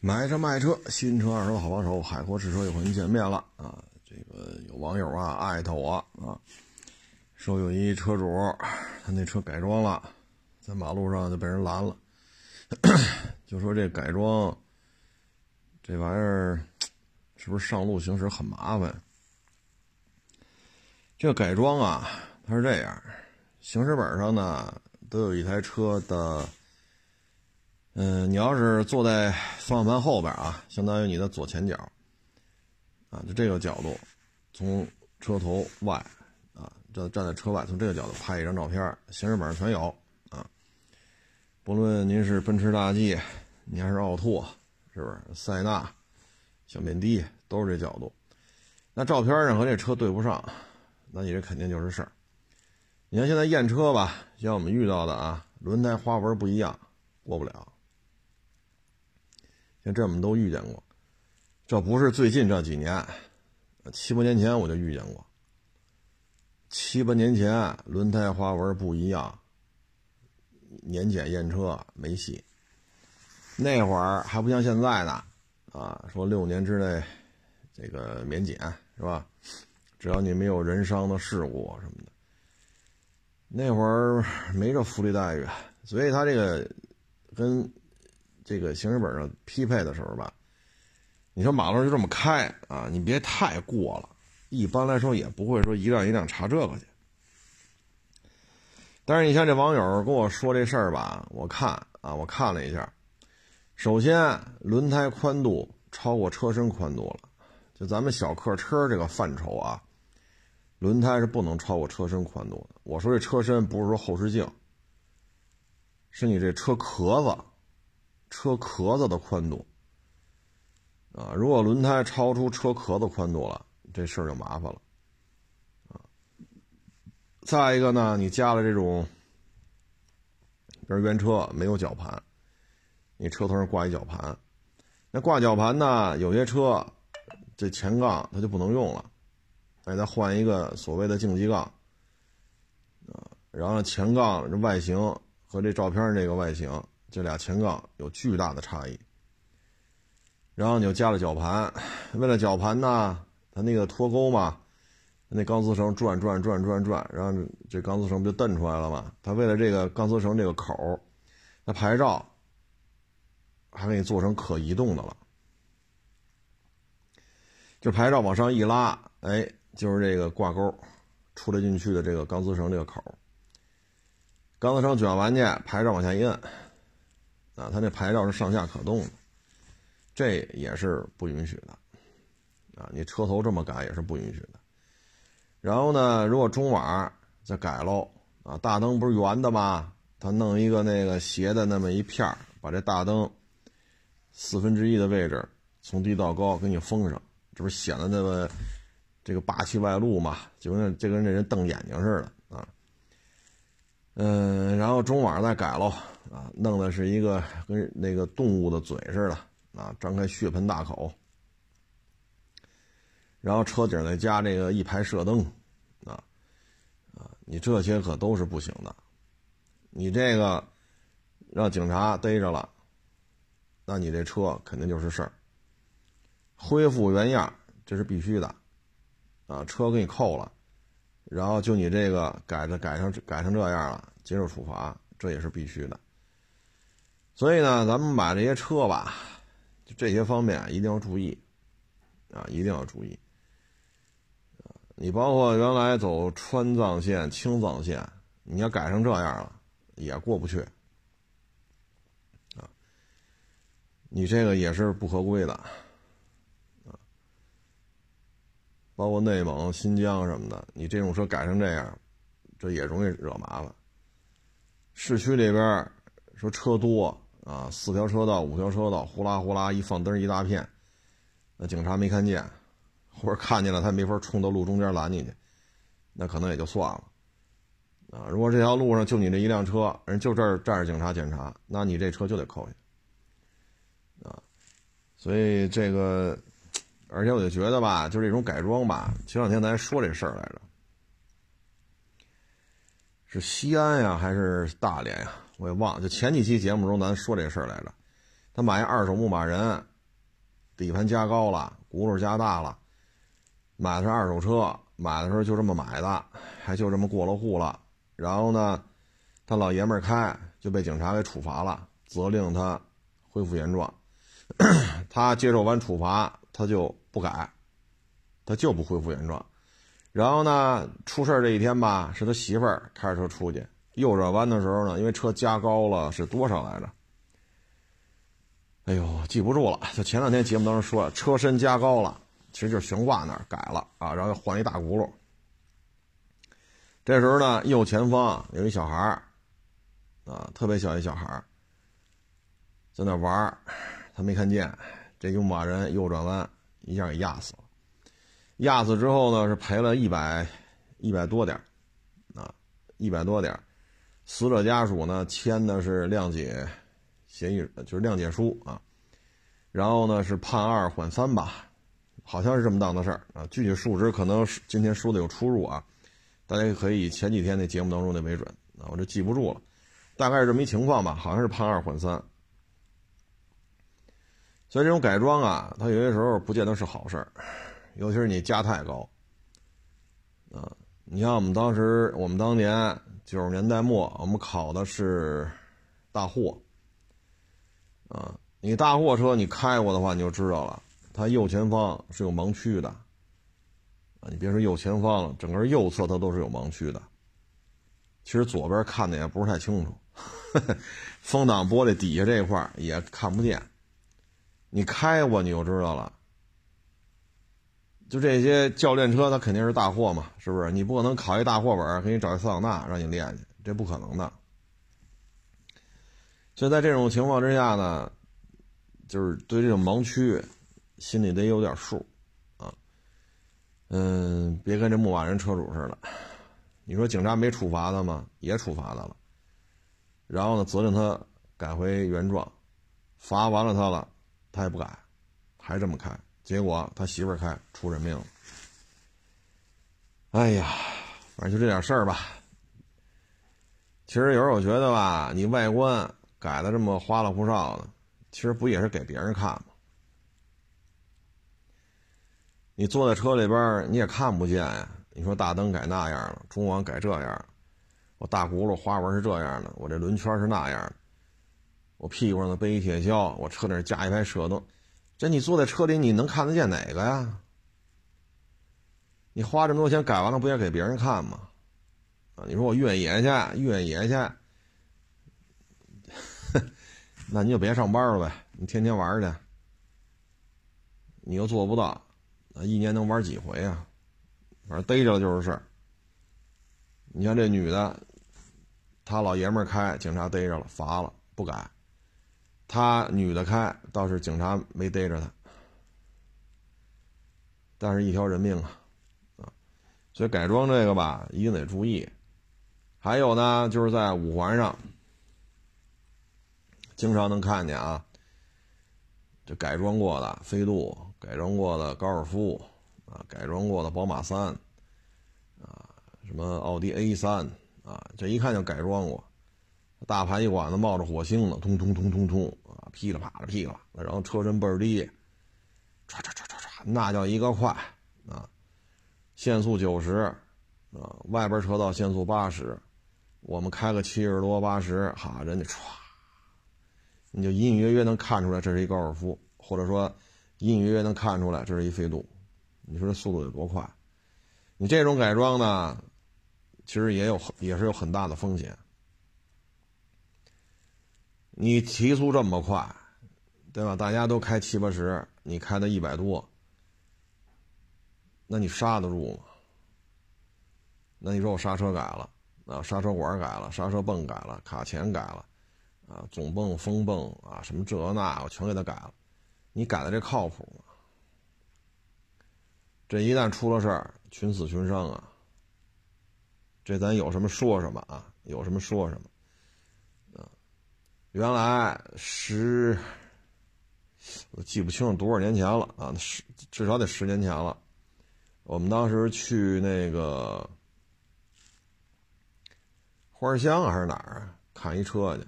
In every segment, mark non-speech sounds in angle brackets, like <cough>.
买车卖车，新车二手好帮手，海阔试车又和您见面了啊！这个有网友啊艾特我啊，说有一车主他那车改装了，在马路上就被人拦了，<clears throat> 就说这改装这玩意儿是不是上路行驶很麻烦？这改装啊，它是这样，行驶本上呢都有一台车的。嗯，你要是坐在方向盘后边啊，相当于你的左前脚，啊，就这个角度，从车头外，啊，站站在车外，从这个角度拍一张照片，行驶本上全有啊。不论您是奔驰大 G，你还是奥拓，是不是塞纳、小面的，都是这角度。那照片上和这车对不上，那你这肯定就是事儿。你看现在验车吧，像我们遇到的啊，轮胎花纹不一样，过不了。这我们都遇见过，这不是最近这几年，七八年前我就遇见过。七八年前轮胎花纹不一样，年检验车没戏。那会儿还不像现在呢，啊，说六年之内这个免检是吧？只要你没有人伤的事故什么的。那会儿没这福利待遇，所以他这个跟。这个行驶本上匹配的时候吧，你说马路上就这么开啊，你别太过了。一般来说也不会说一辆一辆查这个去。但是你像这网友跟我说这事儿吧，我看啊，我看了一下，首先轮胎宽度超过车身宽度了，就咱们小客车这个范畴啊，轮胎是不能超过车身宽度的。我说这车身不是说后视镜，是你这车壳子。车壳子的宽度啊，如果轮胎超出车壳子宽度了，这事儿就麻烦了啊。再一个呢，你加了这种，比如原车没有绞盘，你车头上挂一绞盘，那挂绞盘呢，有些车这前杠它就不能用了，哎，再换一个所谓的竞技杠啊，然后前杠这外形和这照片这个外形。这俩前杠有巨大的差异，然后你就加了绞盘，为了绞盘呢，它那个脱钩嘛，那钢丝绳转转转转转，然后这钢丝绳不就蹬出来了吗？它为了这个钢丝绳这个口，那牌照还给你做成可移动的了，就牌照往上一拉，哎，就是这个挂钩出来进去的这个钢丝绳这个口，钢丝绳卷完去，牌照往下一摁。啊，它那牌照是上下可动的，这也是不允许的。啊，你车头这么改也是不允许的。然后呢，如果中网再改喽，啊，大灯不是圆的吗？他弄一个那个斜的那么一片儿，把这大灯四分之一的位置从低到高给你封上，这不显得那个这个霸气外露嘛？就跟就跟这人瞪眼睛似的啊。嗯，然后中网再改喽。啊，弄的是一个跟那个动物的嘴似的啊，张开血盆大口，然后车顶再加这个一排射灯，啊啊，你这些可都是不行的，你这个让警察逮着了，那你这车肯定就是事儿。恢复原样这是必须的，啊，车给你扣了，然后就你这个改的改成改成这样了，接受处罚，这也是必须的。所以呢，咱们买这些车吧，就这些方面一定要注意，啊，一定要注意。你包括原来走川藏线、青藏线，你要改成这样了，也过不去，啊，你这个也是不合规的，啊，包括内蒙、新疆什么的，你这种车改成这样，这也容易惹麻烦。市区里边说车多。啊，四条车道、五条车道，呼啦呼啦一放灯一大片，那警察没看见，或者看见了他没法冲到路中间拦你去，那可能也就算了。啊，如果这条路上就你这一辆车，人就这儿站着警察检查，那你这车就得扣下。啊，所以这个，而且我就觉得吧，就这种改装吧，前两天咱还说这事儿来着，是西安呀还是大连呀？我也忘了，就前几期节目中咱说这事儿来着，他买一二手牧马人，底盘加高了，轱辘加大了，买的是二手车，买的时候就这么买的，还就这么过了户了。然后呢，他老爷们儿开就被警察给处罚了，责令他恢复原状。<coughs> 他接受完处罚，他就不改，他就不恢复原状。然后呢，出事这一天吧，是他媳妇儿开着车出去，右转弯的时候呢，因为车加高了，是多少来着？哎呦，记不住了。就前两天节目当中说了，车身加高了，其实就是悬挂那儿改了啊，然后换一大轱辘。这时候呢，右前方有一小孩儿，啊，特别小一小孩儿，在那玩儿，他没看见，这牧马人右转弯一下给压死了。压死之后呢，是赔了一百一百多点啊，一百多点死者家属呢签的是谅解协议，就是谅解书啊。然后呢是判二缓三吧，好像是这么当的事儿啊。具体数值可能今天说的有出入啊，大家可以前几天那节目当中的为准啊，我这记不住了，大概是这么一情况吧，好像是判二缓三。所以这种改装啊，它有些时候不见得是好事儿。尤其是你加太高，啊，你像我们当时，我们当年九十年代末，我们考的是大货，啊，你大货车你开过的话，你就知道了，它右前方是有盲区的，啊，你别说右前方了，整个右侧它都是有盲区的。其实左边看的也不是太清楚，<laughs> 风挡玻璃底下这一块也看不见，你开过你就知道了。就这些教练车，它肯定是大货嘛，是不是？你不可能考一大货本，给你找一桑塔纳让你练去，这不可能的。所以在这种情况之下呢，就是对这种盲区，心里得有点数，啊，嗯，别跟这牧马人车主似的。你说警察没处罚他吗？也处罚他了，然后呢，责令他改回原状，罚完了他了，他也不改，还这么开。结果他媳妇儿开出人命了。哎呀，反正就这点事儿吧。其实有时候我觉得吧，你外观改的这么花里胡哨的，其实不也是给别人看吗？你坐在车里边你也看不见呀。你说大灯改那样了，中网改这样了，我大轱辘花纹是这样的，我这轮圈是那样的，我屁股上的背一铁锹，我车顶加一排射灯。这你坐在车里，你能看得见哪个呀？你花这么多钱改完了，不也给别人看吗？啊，你说我越野去，越野去，<laughs> 那你就别上班了呗，你天天玩去，你又做不到，啊，一年能玩几回啊？反正逮着了就是事儿。你像这女的，她老爷们开，警察逮着了，罚了，不改。他女的开倒是警察没逮着他，但是一条人命啊，啊，所以改装这个吧一定得注意。还有呢，就是在五环上，经常能看见啊，这改装过的飞度，改装过的高尔夫，啊，改装过的宝马三，啊，什么奥迪 A 三，啊，这一看就改装过。大盘一管子冒着火星子，通通通通通啊，噼里啪啦噼里啪啦，然后车身倍儿低，唰唰唰唰唰，那叫一个快啊！限速九十啊，外边车道限速八十，我们开个七十多八十，哈，人家唰，你就隐隐约约能看出来这是一高尔夫，或者说隐隐约约能看出来这是一飞度，你说这速度有多快？你这种改装呢，其实也有也是有很大的风险。你提速这么快，对吧？大家都开七八十，你开到一百多，那你刹得住吗？那你说我刹车改了，啊，刹车管改了，刹车泵改了，卡钳改了，啊，总泵、风泵啊，什么这那我全给他改了，你改的这靠谱吗？这一旦出了事儿，群死群伤啊！这咱有什么说什么啊？有什么说什么。原来十，我记不清多少年前了啊，十至少得十年前了。我们当时去那个花乡还是哪儿？看一车去，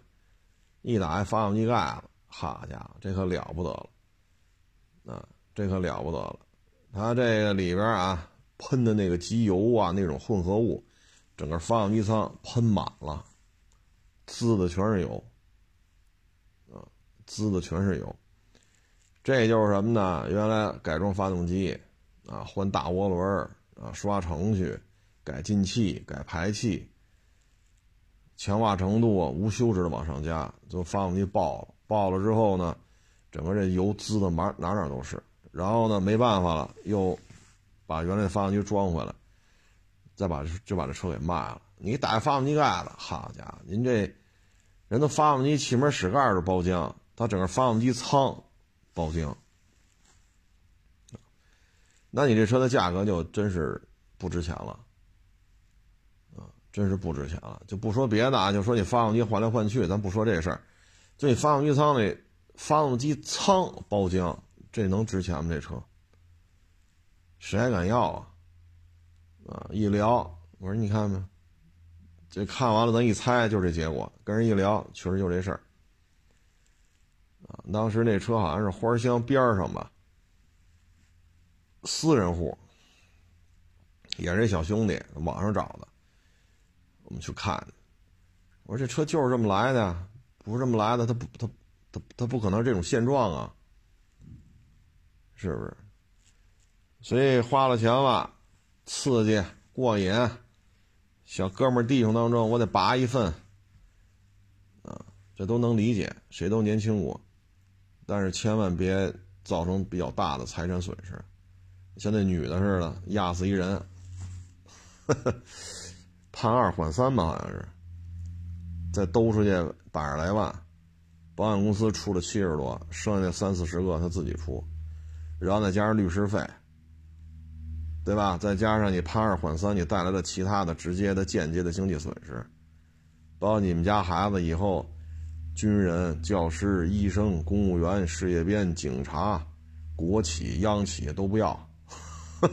一打开发动机盖子，好家伙，这可了不得了，啊，这可了不得了，它这个里边啊喷的那个机油啊那种混合物，整个发动机舱喷满了，滋的全是油，滋的全是油，这就是什么呢？原来改装发动机，啊，换大涡轮，啊，刷程序，改进气，改排气。强化程度啊无休止的往上加，就发动机爆了。爆了之后呢，整个这油滋的哪哪哪都是。然后呢，没办法了，又把原来的发动机装回来，再把就把这车给卖了。你打开发动机盖子，好家伙，您这人的发动机气门室盖都包浆，他整个发动机舱包浆，那你这车的价格就真是不值钱了。啊真是不值钱了，就不说别的啊，就说你发动机换来换去，咱不说这事儿，就你发动机舱里，发动机舱包浆，这能值钱吗？这车，谁还敢要啊？啊，一聊，我说你看没，这看完了，咱一猜就是这结果，跟人一聊，确实就这事儿。当时那车好像是花乡边上吧，私人户，也是小兄弟网上找的。我们去看，我说这车就是这么来的，不是这么来的，他不，他，他，他不可能这种现状啊，是不是？所以花了钱了，刺激过瘾，小哥们弟兄当中，我得拔一份，啊，这都能理解，谁都年轻过，但是千万别造成比较大的财产损失，像那女的似的，压死一人。呵呵判二缓三吧，好像是，再兜出去百十来万，保险公司出了七十多，剩下三四十个他自己出，然后再加上律师费，对吧？再加上你判二缓三，你带来的其他的直接的、间接的经济损失，包括你们家孩子以后，军人、教师、医生、公务员、事业编、警察、国企、央企都不要，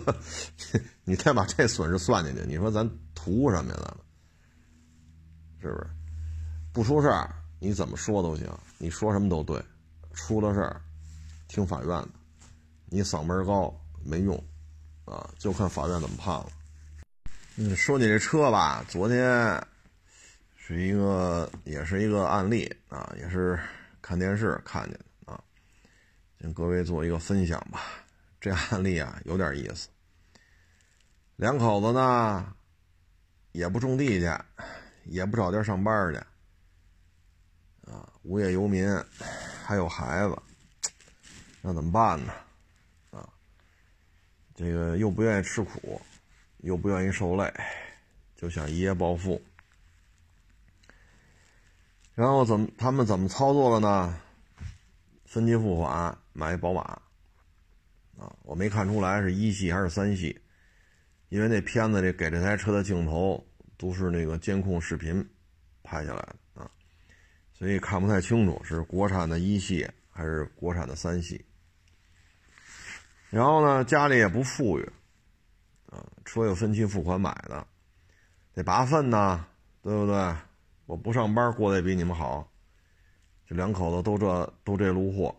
<laughs> 你再把这损失算进去，你说咱？图什么呀？咱是不是不出事儿？你怎么说都行，你说什么都对。出了事儿，听法院的。你嗓门高没用啊，就看法院怎么判了。嗯，说你这车吧，昨天是一个，也是一个案例啊，也是看电视看见的啊，跟各位做一个分享吧。这案例啊，有点意思。两口子呢。也不种地去，也不找地儿上班去，啊，无业游民，还有孩子，那怎么办呢？啊，这个又不愿意吃苦，又不愿意受累，就想一夜暴富。然后怎么他们怎么操作了呢？分期付款买一宝马，啊，我没看出来是一系还是三系。因为那片子里给这台车的镜头都是那个监控视频拍下来的啊，所以看不太清楚是国产的一系还是国产的三系。然后呢，家里也不富裕啊，车又分期付款买的，得拔粪呐，对不对？我不上班过得也比你们好，这两口子都这都这路货。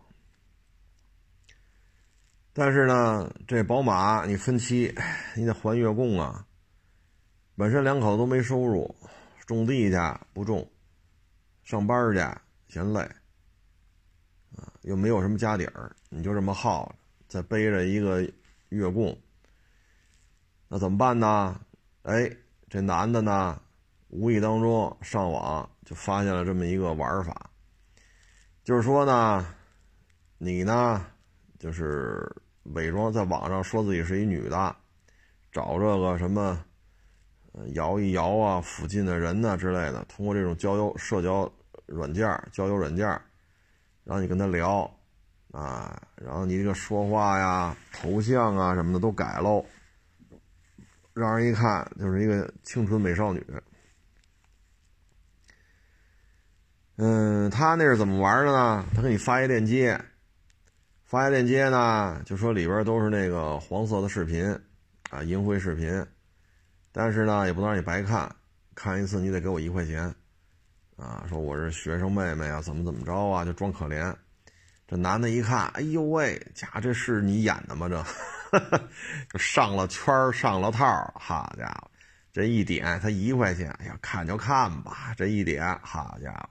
但是呢，这宝马你分期，你得还月供啊。本身两口子都没收入，种地去不种，上班去嫌累，啊，又没有什么家底儿，你就这么耗着，再背着一个月供，那怎么办呢？哎，这男的呢，无意当中上网就发现了这么一个玩法，就是说呢，你呢，就是。伪装在网上说自己是一女的，找这个什么，摇一摇啊，附近的人呐之类的，通过这种交友社交软件、交友软件，然后你跟他聊，啊，然后你这个说话呀、头像啊什么的都改喽，让人一看就是一个青春美少女。嗯，他那是怎么玩的呢？他给你发一链接。发一链接呢，就说里边都是那个黄色的视频，啊，淫秽视频，但是呢，也不能让你白看，看一次你得给我一块钱，啊，说我是学生妹妹啊，怎么怎么着啊，就装可怜，这男的一看，哎呦喂，家这是你演的吗？这 <laughs> 就上了圈上了套好家伙，这一点他一块钱，哎呀，看就看吧。这一点，好家伙，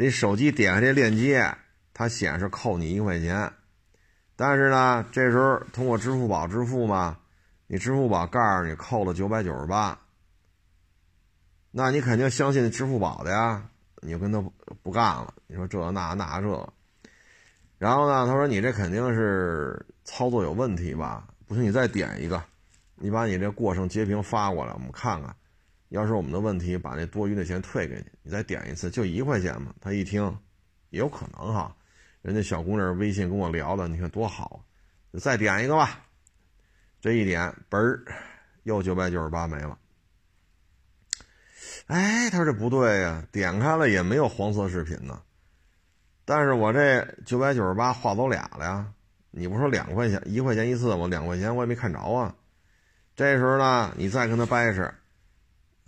你手机点开这链接，它显示扣你一块钱，但是呢，这时候通过支付宝支付嘛，你支付宝告诉你扣了九百九十八，那你肯定相信支付宝的呀，你就跟他不干了。你说这那那这。然后呢？他说：“你这肯定是操作有问题吧？不行，你再点一个，你把你这过程截屏发过来，我们看看。要是我们的问题，把那多余的钱退给你。你再点一次，就一块钱嘛。”他一听，也有可能哈。人家小姑娘微信跟我聊的，你看多好。再点一个吧。这一点，嘣儿，又九百九十八没了。哎，他说这不对呀，点开了也没有黄色视频呢。但是我这九百九十八划走俩了呀！你不说两块钱一块钱一次吗？两块钱我也没看着啊。这时候呢，你再跟他掰扯，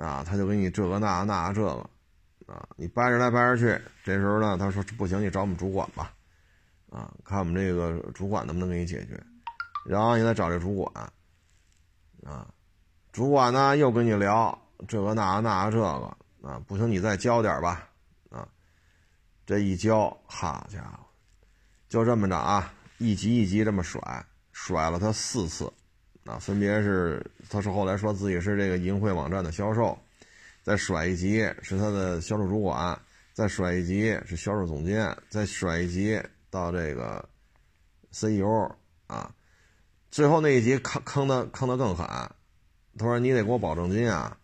啊，他就给你这个那那这个，啊，你掰扯来掰扯去。这时候呢，他说不行，你找我们主管吧，啊，看我们这个主管能不能给你解决。然后你再找这主管，啊，主管呢又跟你聊这个那那这个，啊，不行，你再交点吧。啊这一交，好家伙，就这么着啊，一级一级这么甩，甩了他四次，啊，分别是他是后来说自己是这个淫秽网站的销售，再甩一级是他的销售主管，再甩一级是销售总监，再甩一级到这个 CEO 啊，最后那一级坑坑的坑的更狠，他说你得给我保证金啊，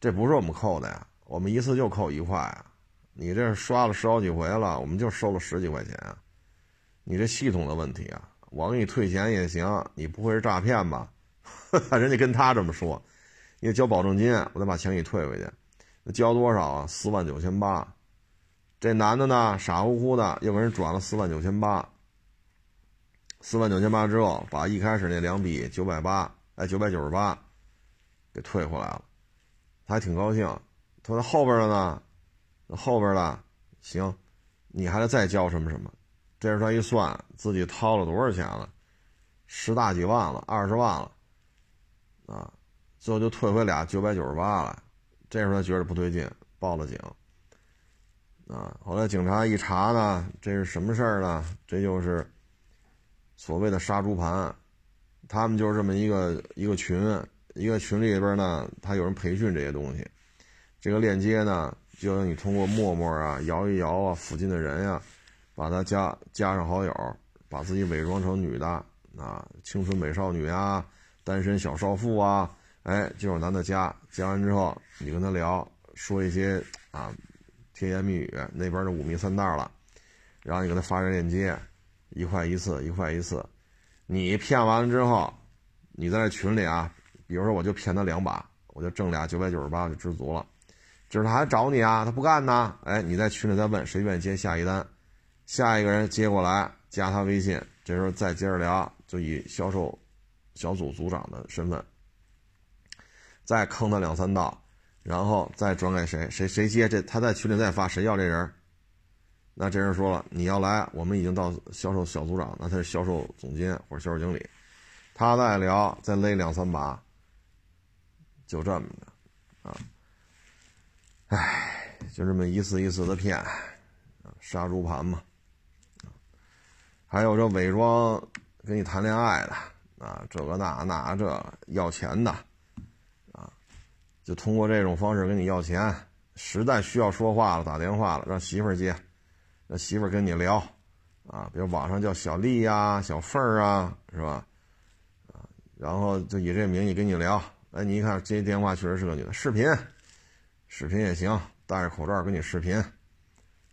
这不是我们扣的呀，我们一次就扣一块啊。你这刷了十好几回了，我们就收了十几块钱，你这系统的问题啊！我给你退钱也行，你不会是诈骗吧？<laughs> 人家跟他这么说，你得交保证金，我再把钱给你退回去。那交多少啊？四万九千八。这男的呢，傻乎乎的又给人转了四万九千八。四万九千八之后，把一开始那两笔九百八，哎，九百九十八给退回来了，他还挺高兴。他说后边的呢？后边的，行，你还得再交什么什么？这时候他一算，自己掏了多少钱了，十大几万了，二十万了，啊，最后就退回俩九百九十八了。这时候他觉得不对劲，报了警。啊，后来警察一查呢，这是什么事儿呢？这就是所谓的杀猪盘，他们就是这么一个一个群，一个群里边呢，他有人培训这些东西，这个链接呢。就让你通过陌陌啊、摇一摇啊，附近的人呀，把他加加上好友，把自己伪装成女的啊，青春美少女啊，单身小少妇啊，哎，就有男的加，加完之后你跟他聊，说一些啊甜言蜜语，那边的五迷三道了，然后你给他发个链接，一块一次，一块一次，你骗完了之后，你在这群里啊，比如说我就骗他两把，我就挣俩九百九十八就知足了。就是他还找你啊，他不干呢。哎，你在群里再问谁愿意接下一单，下一个人接过来加他微信，这时候再接着聊，就以销售小组组长的身份，再坑他两三道，然后再转给谁，谁谁接这，他在群里再发谁要这人，那这人说了你要来，我们已经到销售小组长，那他是销售总监或者销售经理，他再聊再勒两三把，就这么着，啊。唉，就这么一次一次的骗，杀猪盘嘛。还有这伪装跟你谈恋爱的啊，这个那那这要钱的啊，就通过这种方式跟你要钱。实在需要说话了，打电话了，让媳妇儿接，让媳妇儿跟你聊啊，比如网上叫小丽呀、小凤儿啊，是吧？啊，然后就以这名义跟你聊。哎，你一看接电话确实是个女的，视频。视频也行，戴着口罩跟你视频，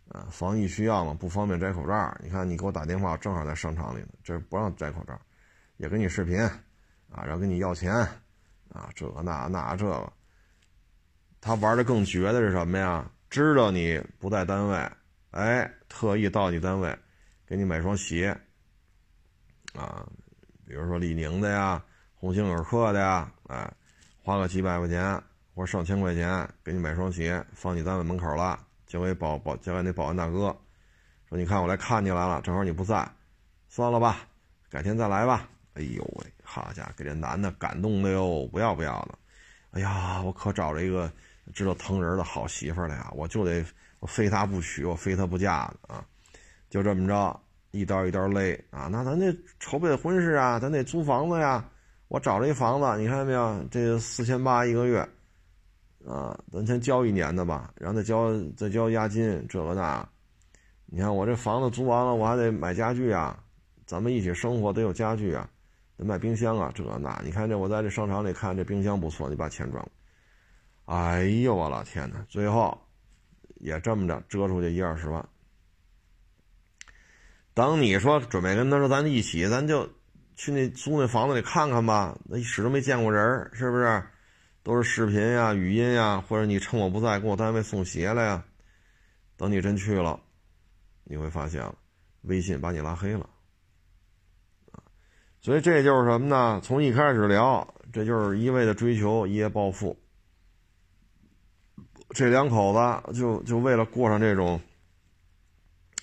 啊，防疫需要嘛，不方便摘口罩。你看你给我打电话，我正好在商场里呢，这不让摘口罩，也跟你视频，啊，然后跟你要钱，啊，这个那那这个，他玩的更绝的是什么呀？知道你不在单位，哎，特意到你单位，给你买双鞋，啊，比如说李宁的呀，鸿星尔克的呀，哎，花个几百块钱。或者上千块钱给你买双鞋，放你单位门口了，交给保保交给那保安大哥，说你看我来看你来了，正好你不在，算了吧，改天再来吧。哎呦喂，好家伙，给这男的感动的哟，不要不要的。哎呀，我可找着一个知道疼人的好媳妇了呀，我就得我非她不娶，我非她不嫁的啊。就这么着，一刀一刀勒啊。那咱得筹备婚事啊，咱得租房子呀。我找了一房子，你看见没有？这四千八一个月，啊，咱先交一年的吧，然后再交再交押金，这个那。你看我这房子租完了，我还得买家具啊，咱们一起生活得有家具啊，得买冰箱啊，这那。你看这我在这商场里看这冰箱不错，你把钱转过。哎呦我老天哪！最后也这么着折出去一二十万。等你说准备跟他说咱一起，咱就。去那租那房子里看看吧，那始终没见过人是不是？都是视频呀、语音呀，或者你趁我不在给我单位送鞋来呀。等你真去了，你会发现微信把你拉黑了。所以这就是什么呢？从一开始聊，这就是一味的追求一夜暴富。这两口子就就为了过上这种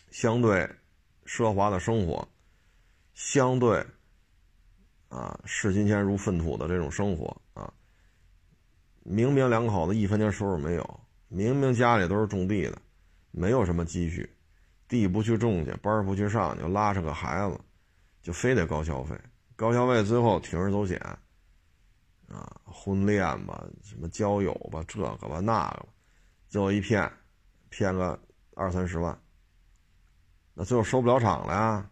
相对奢华的生活，相对。啊，视金钱如粪土的这种生活！明明两口子一分钱收入没有，明明家里都是种地的，没有什么积蓄，地不去种去，班不去上，就拉上个孩子，就非得高消费，高消费最后铤而走险，啊，婚恋吧，什么交友吧，这个吧那个吧，最后一骗，骗个二三十万，那最后收不了场了呀。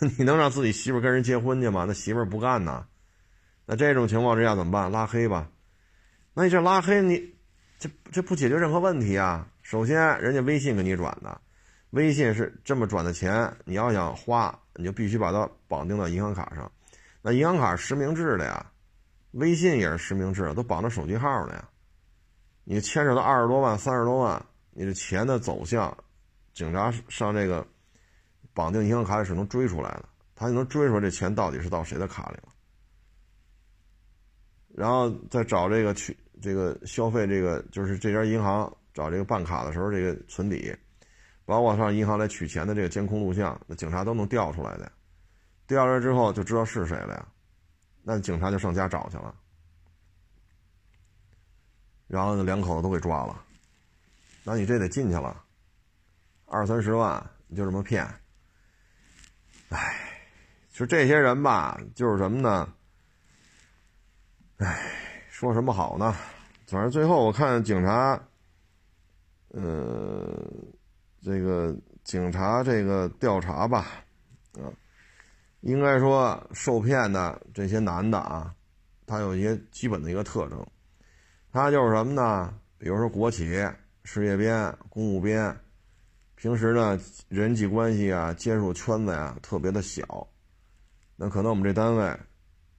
<laughs> 你能让自己媳妇跟人结婚去吗？那媳妇不干呐。那这种情况之下怎么办？拉黑吧。那你这拉黑你，这这不解决任何问题啊。首先，人家微信给你转的，微信是这么转的钱，你要想花，你就必须把它绑定到银行卡上。那银行卡实名制的呀，微信也是实名制，都绑着手机号了呀。你牵扯到二十多万、三十多万，你这钱的走向，警察上这个。绑定银行卡里是能追出来的，他就能追出来这钱到底是到谁的卡里了，然后再找这个取这个消费这个就是这家银行找这个办卡的时候这个存底，包括上银行来取钱的这个监控录像，那警察都能调出来的，调出来之后就知道是谁了呀，那警察就上家找去了，然后那两口子都给抓了，那你这得进去了，二三十万你就这么骗。唉，就这些人吧，就是什么呢？唉，说什么好呢？反正最后我看警察，呃，这个警察这个调查吧，啊，应该说受骗的这些男的啊，他有一些基本的一个特征，他就是什么呢？比如说国企、事业编、公务编。平时呢，人际关系啊，接触圈子呀，特别的小。那可能我们这单位，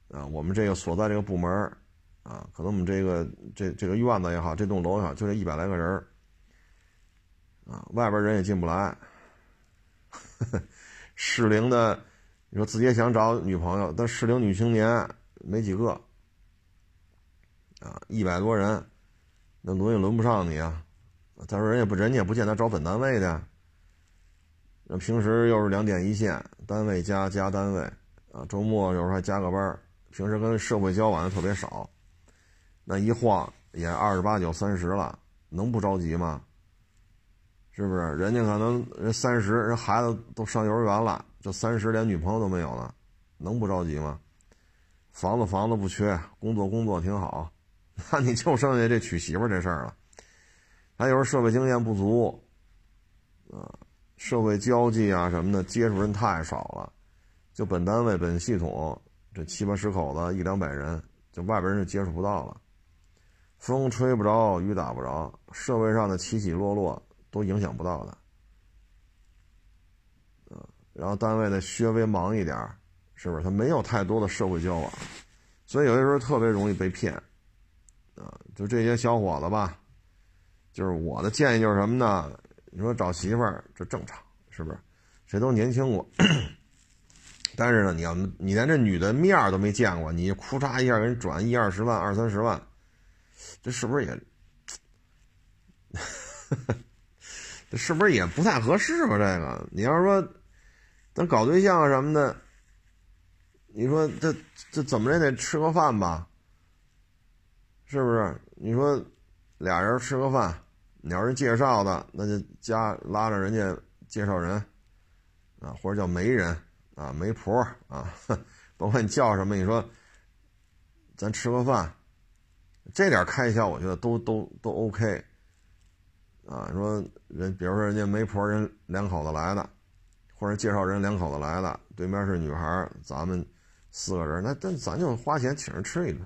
啊，我们这个所在这个部门啊，可能我们这个这这个院子也好，这栋楼也好，就这一百来个人啊，外边人也进不来。<laughs> 适龄的，你说自己想找女朋友，但适龄女青年没几个。啊，一百多人，那轮也轮不上你啊。再说人也不，人家也不见得找本单位的。那平时又是两点一线，单位加加单位，啊，周末有时候还加个班平时跟社会交往的特别少，那一晃也二十八九、三十了，能不着急吗？是不是？人家可能人三十，人孩子都上幼儿园了，这三十连女朋友都没有了，能不着急吗？房子房子不缺，工作工作挺好，那你就剩下这娶媳妇这事儿了。还有时候社会经验不足，啊。社会交际啊什么的，接触人太少了，就本单位本系统这七八十口子一两百人，就外边人就接触不到了，风吹不着，雨打不着，社会上的起起落落都影响不到的，嗯然后单位呢稍微忙一点，是不是他没有太多的社会交往，所以有些时候特别容易被骗，啊，就这些小伙子吧，就是我的建议就是什么呢？你说找媳妇儿这正常是不是？谁都年轻过，但是呢，你要你连这女的面都没见过，你哭嚓一下给人转一二十万、二三十万，这是不是也？<laughs> 这是不是也不太合适吧？这个，你要说咱搞对象什么的，你说这这怎么也得吃个饭吧？是不是？你说俩人吃个饭，你要是介绍的，那就加拉着人家介绍人啊，或者叫媒人啊、媒婆啊，甭管你叫什么，你说咱吃个饭，这点开销我觉得都都都 OK。啊，说人，比如说人家媒婆人两口子来的，或者介绍人两口子来的，对面是女孩，咱们四个人，那咱咱就花钱请人吃一顿，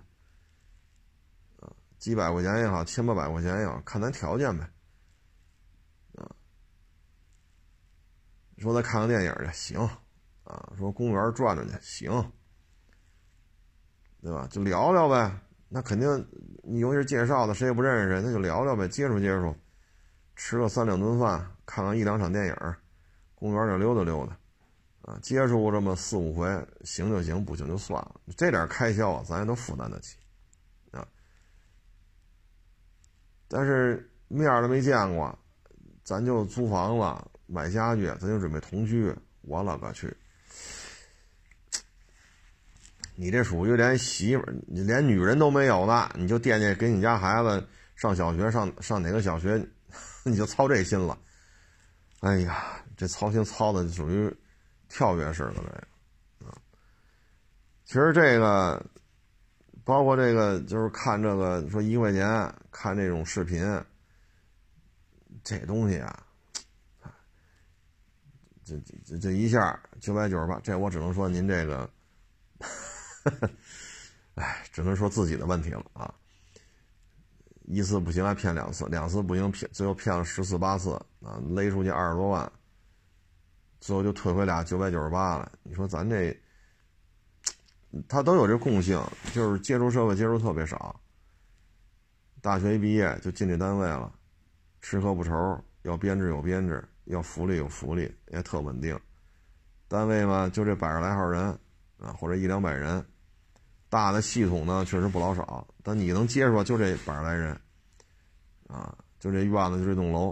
啊，几百块钱也好，千八百块钱也好，看咱条件呗，啊，说再看个电影去行，啊，说公园转转去行，对吧？就聊聊呗，那肯定你尤其是介绍的，谁也不认识谁，那就聊聊呗，接触接触。吃个三两顿饭，看看一两场电影，公园里溜达溜达，啊，接触这么四五回，行就行，不行就算了。这点开销啊，咱也都负担得起，啊。但是面都没见过，咱就租房子、买家具，咱就准备同居。我了个去！你这属于连媳妇、你连女人都没有呢，你就惦记给你家孩子上小学，上上哪个小学？<laughs> 你就操这心了，哎呀，这操心操的属于跳跃式的这个啊。其实这个包括这个，就是看这个说一块钱看这种视频，这东西啊，这这这一下九百九十八，这我只能说您这个，<laughs> 哎，只能说自己的问题了啊。一次不行还骗两次，两次不行骗，最后骗了十次八次啊，勒出去二十多万，最后就退回俩九百九十八了。你说咱这，他都有这共性，就是接触社会接触特别少，大学一毕业就进这单位了，吃喝不愁，要编制有编制，要福利有福利，也特稳定。单位嘛，就这百十来号人啊，或者一两百人。大的系统呢，确实不老少，但你能接触就这百来人，啊，就这院子就这栋楼，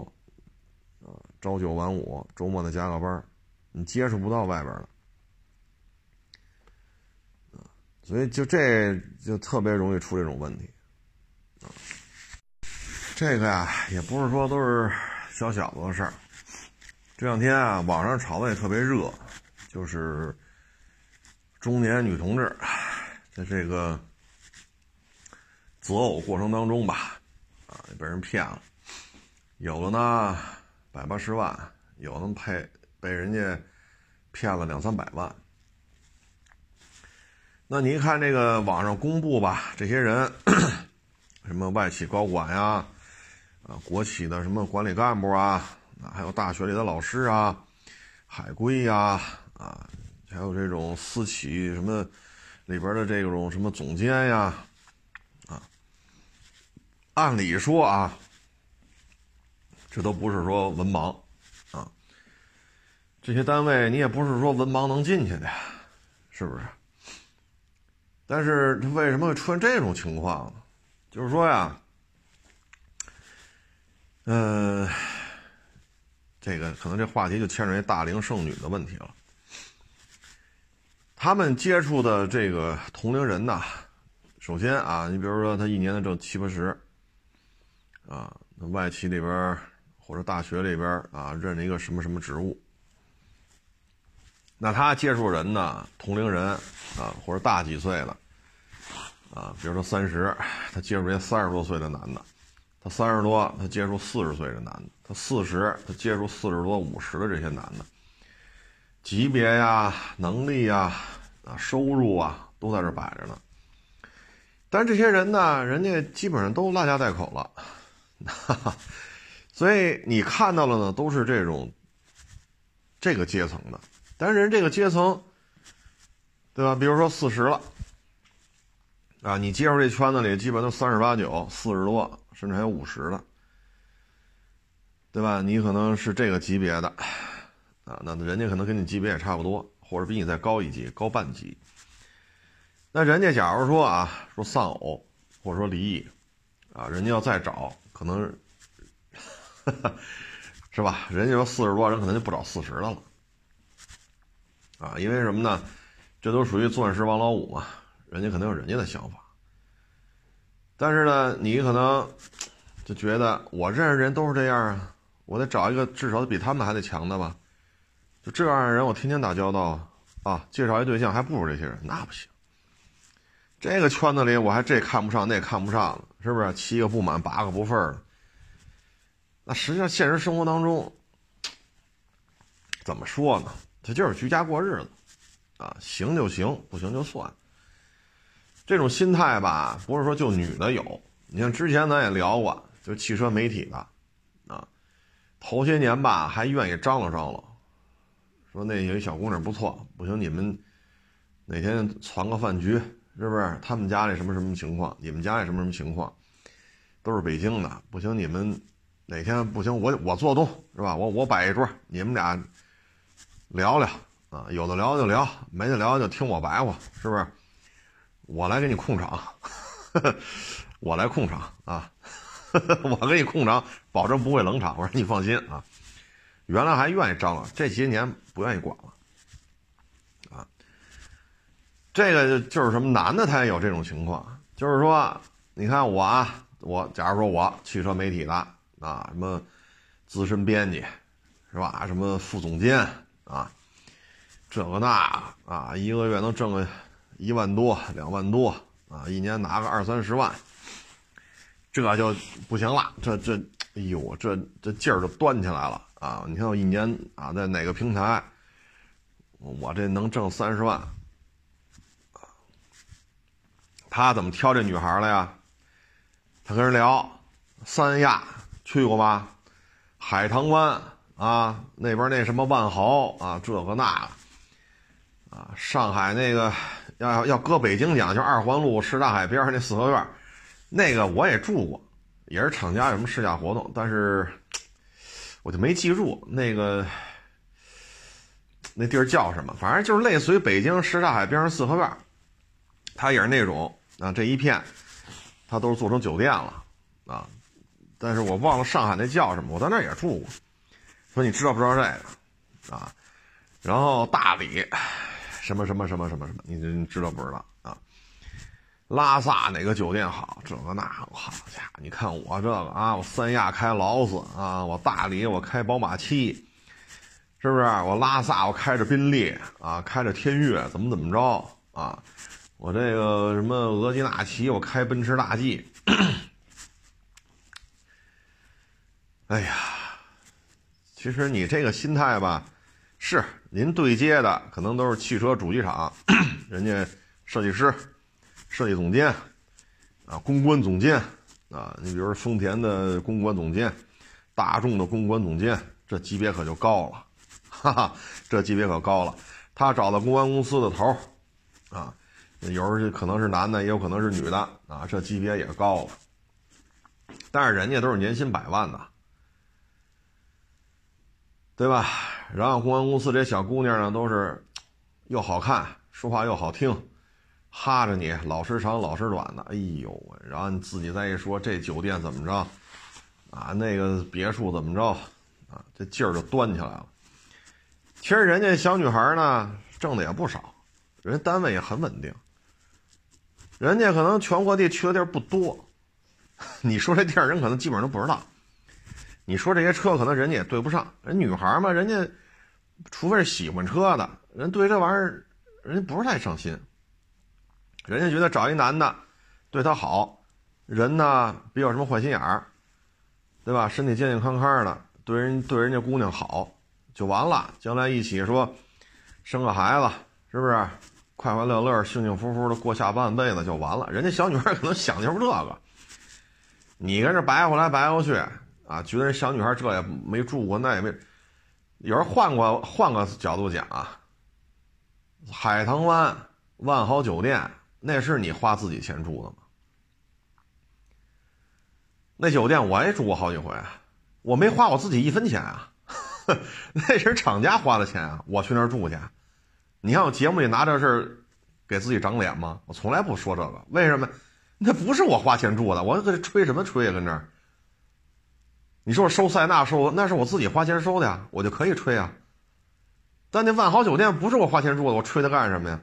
啊，朝九晚五，周末再加个班你接触不到外边的，啊，所以就这就特别容易出这种问题，啊，这个呀，也不是说都是小小子的事儿，这两天啊，网上炒的也特别热，就是中年女同志。在这个择偶过程当中吧，啊，被人骗了，有的呢百八十万，有的配被人家骗了两三百万。那你一看这个网上公布吧，这些人什么外企高管呀，啊，国企的什么管理干部啊，啊，还有大学里的老师啊，海归呀，啊，还有这种私企什么。里边的这种什么总监呀，啊，按理说啊，这都不是说文盲啊，这些单位你也不是说文盲能进去的，是不是？但是为什么会出现这种情况呢？就是说呀，嗯，这个可能这话题就牵扯一大龄剩女的问题了。他们接触的这个同龄人呐，首先啊，你比如说他一年的挣七八十，啊，那外企里边或者大学里边啊，任了一个什么什么职务，那他接触人呢，同龄人啊，或者大几岁的，啊，比如说三十，他接触一三十多岁的男的，他三十多，他接触四十岁的男的，他四十，他接触四十多五十的这些男的。级别呀，能力呀，啊，收入啊，都在这摆着呢。但这些人呢，人家基本上都拉家带口了，哈哈。所以你看到了呢，都是这种这个阶层的。但是人这个阶层，对吧？比如说四十了，啊，你接触这圈子里，基本都三十八九、四十多，甚至还有五十的，对吧？你可能是这个级别的。啊，那人家可能跟你级别也差不多，或者比你再高一级，高半级。那人家假如说啊，说丧偶，或者说离异，啊，人家要再找，可能，<laughs> 是吧？人家说四十多，人可能就不找四十的了，啊，因为什么呢？这都属于钻石王老五嘛，人家可能有人家的想法。但是呢，你可能就觉得我认识人都是这样啊，我得找一个至少比他们还得强的吧？就这样的人，我天天打交道啊，介绍一对象还不如这些人，那不行。这个圈子里，我还这看不上，那也看不上是不是？七个不满，八个不忿儿。那实际上，现实生活当中，怎么说呢？他就是居家过日子，啊，行就行，不行就算。这种心态吧，不是说就女的有。你像之前咱也聊过，就汽车媒体的，啊，头些年吧还愿意张罗张罗，说那有一小姑娘不错，不行你们哪天攒个饭局，是不是？他们家里什么什么情况，你们家里什么什么情况，都是北京的，不行你们哪天不行我我做东是吧？我我摆一桌，你们俩聊聊啊，有的聊就聊，没得聊就听我白话，是不是？我来给你控场，<laughs> 我来控场啊！<laughs> 我给你控场，保证不会冷场。我说你放心啊。原来还愿意张罗，这些年不愿意管了啊。这个就是什么男的他也有这种情况，就是说，你看我啊，我假如说我汽车媒体的啊，什么资深编辑是吧？什么副总监啊，这个那啊，一个月能挣个。一万多、两万多啊，一年拿个二三十万，这就不行了。这这，哎呦，这这劲儿就端起来了啊！你看我一年啊，在哪个平台，我这能挣三十万。他怎么挑这女孩了呀？他跟人聊，三亚去过吧？海棠湾啊，那边那什么万豪啊，这个那个啊，上海那个。要要搁北京讲，就二环路什刹海边上那四合院，那个我也住过，也是厂家有什么试驾活动，但是我就没记住那个那地儿叫什么，反正就是类似于北京什刹海边上四合院，它也是那种啊，这一片它都是做成酒店了啊，但是我忘了上海那叫什么，我在那也住过，说你知道不知道这个啊？然后大理。什么什么什么什么什么，你你知道不知道？拉萨哪个酒店好？这个那好家伙，你看我这个啊，我三亚开劳斯啊，我大理我开宝马七，是不是？我拉萨我开着宾利啊，开着天悦，怎么怎么着啊？我这个什么额济纳旗，我开奔驰大 G。<coughs> 哎呀，其实你这个心态吧，是。您对接的可能都是汽车主机厂，<coughs> 人家设计师、设计总监啊、公关总监啊，你比如丰田的公关总监、大众的公关总监，这级别可就高了，哈哈，这级别可高了。他找的公关公司的头啊，有时候可能是男的，也有可能是女的啊，这级别也高了。但是人家都是年薪百万的，对吧？然后公关公司这小姑娘呢，都是又好看，说话又好听，哈着你，老时长老时短的。哎呦，然后你自己再一说，这酒店怎么着啊？那个别墅怎么着啊？这劲儿就端起来了。其实人家小女孩呢，挣的也不少，人单位也很稳定，人家可能全国地去的地儿不多。<laughs> 你说这地儿，人可能基本上都不知道。你说这些车可能人家也对不上，人女孩嘛，人家除非是喜欢车的人，对这玩意儿人家不是太上心。人家觉得找一男的对她好，人呢别有什么坏心眼儿，对吧？身体健健康康的，对人对人家姑娘好就完了。将来一起说生个孩子，是不是快快乐乐、幸幸福福的过下半辈子就完了？人家小女孩可能想的就是这个，你跟这白活来白活去。啊，觉得人小女孩这也没住过，那也没。有人换过换个角度讲啊，海棠湾万豪酒店那是你花自己钱住的吗？那酒店我也住过好几回，我没花我自己一分钱啊，<laughs> 那是厂家花的钱啊，我去那儿住去。你看我节目里拿这事给自己长脸吗？我从来不说这个，为什么？那不是我花钱住的，我这吹什么吹啊？跟这儿。你说我收塞纳收，那是我自己花钱收的呀，我就可以吹啊。但那万豪酒店不是我花钱住的，我吹它干什么呀？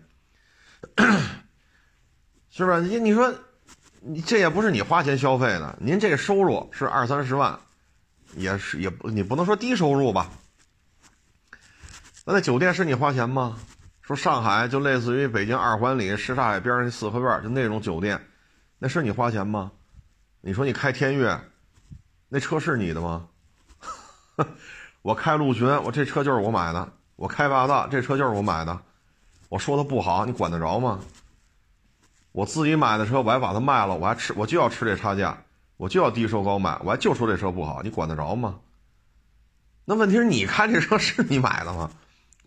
是不是？你你说，你这也不是你花钱消费的，您这收入是二三十万，也是也不你不能说低收入吧？那那酒店是你花钱吗？说上海就类似于北京二环里什刹海边上四合院，就那种酒店，那是你花钱吗？你说你开天悦，那车是你的吗？<laughs> 我开陆巡，我这车就是我买的。我开霸道，这车就是我买的。我说它不好，你管得着吗？我自己买的车，我还把它卖了，我还吃，我就要吃这差价，我就要低收高卖，我还就说这车不好，你管得着吗？那问题是你开这车 <laughs> 是你买的吗？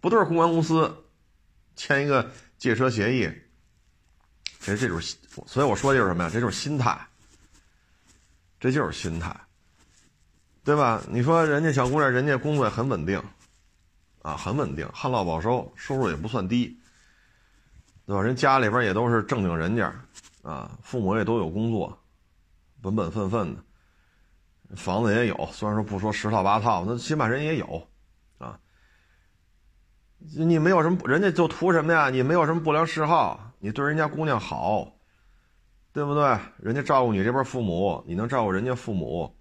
不都是公关公司签一个借车协议？其实这种，所以我说的就是什么呀？这就是心态，这就是心态，对吧？你说人家小姑娘，人家工作也很稳定。啊，很稳定，旱涝保收，收入也不算低，对吧？人家里边也都是正经人家，啊，父母也都有工作，本本分分的，房子也有，虽然说不说十套八套，那起码人也有，啊，你没有什么，人家就图什么呀？你没有什么不良嗜好，你对人家姑娘好，对不对？人家照顾你这边父母，你能照顾人家父母，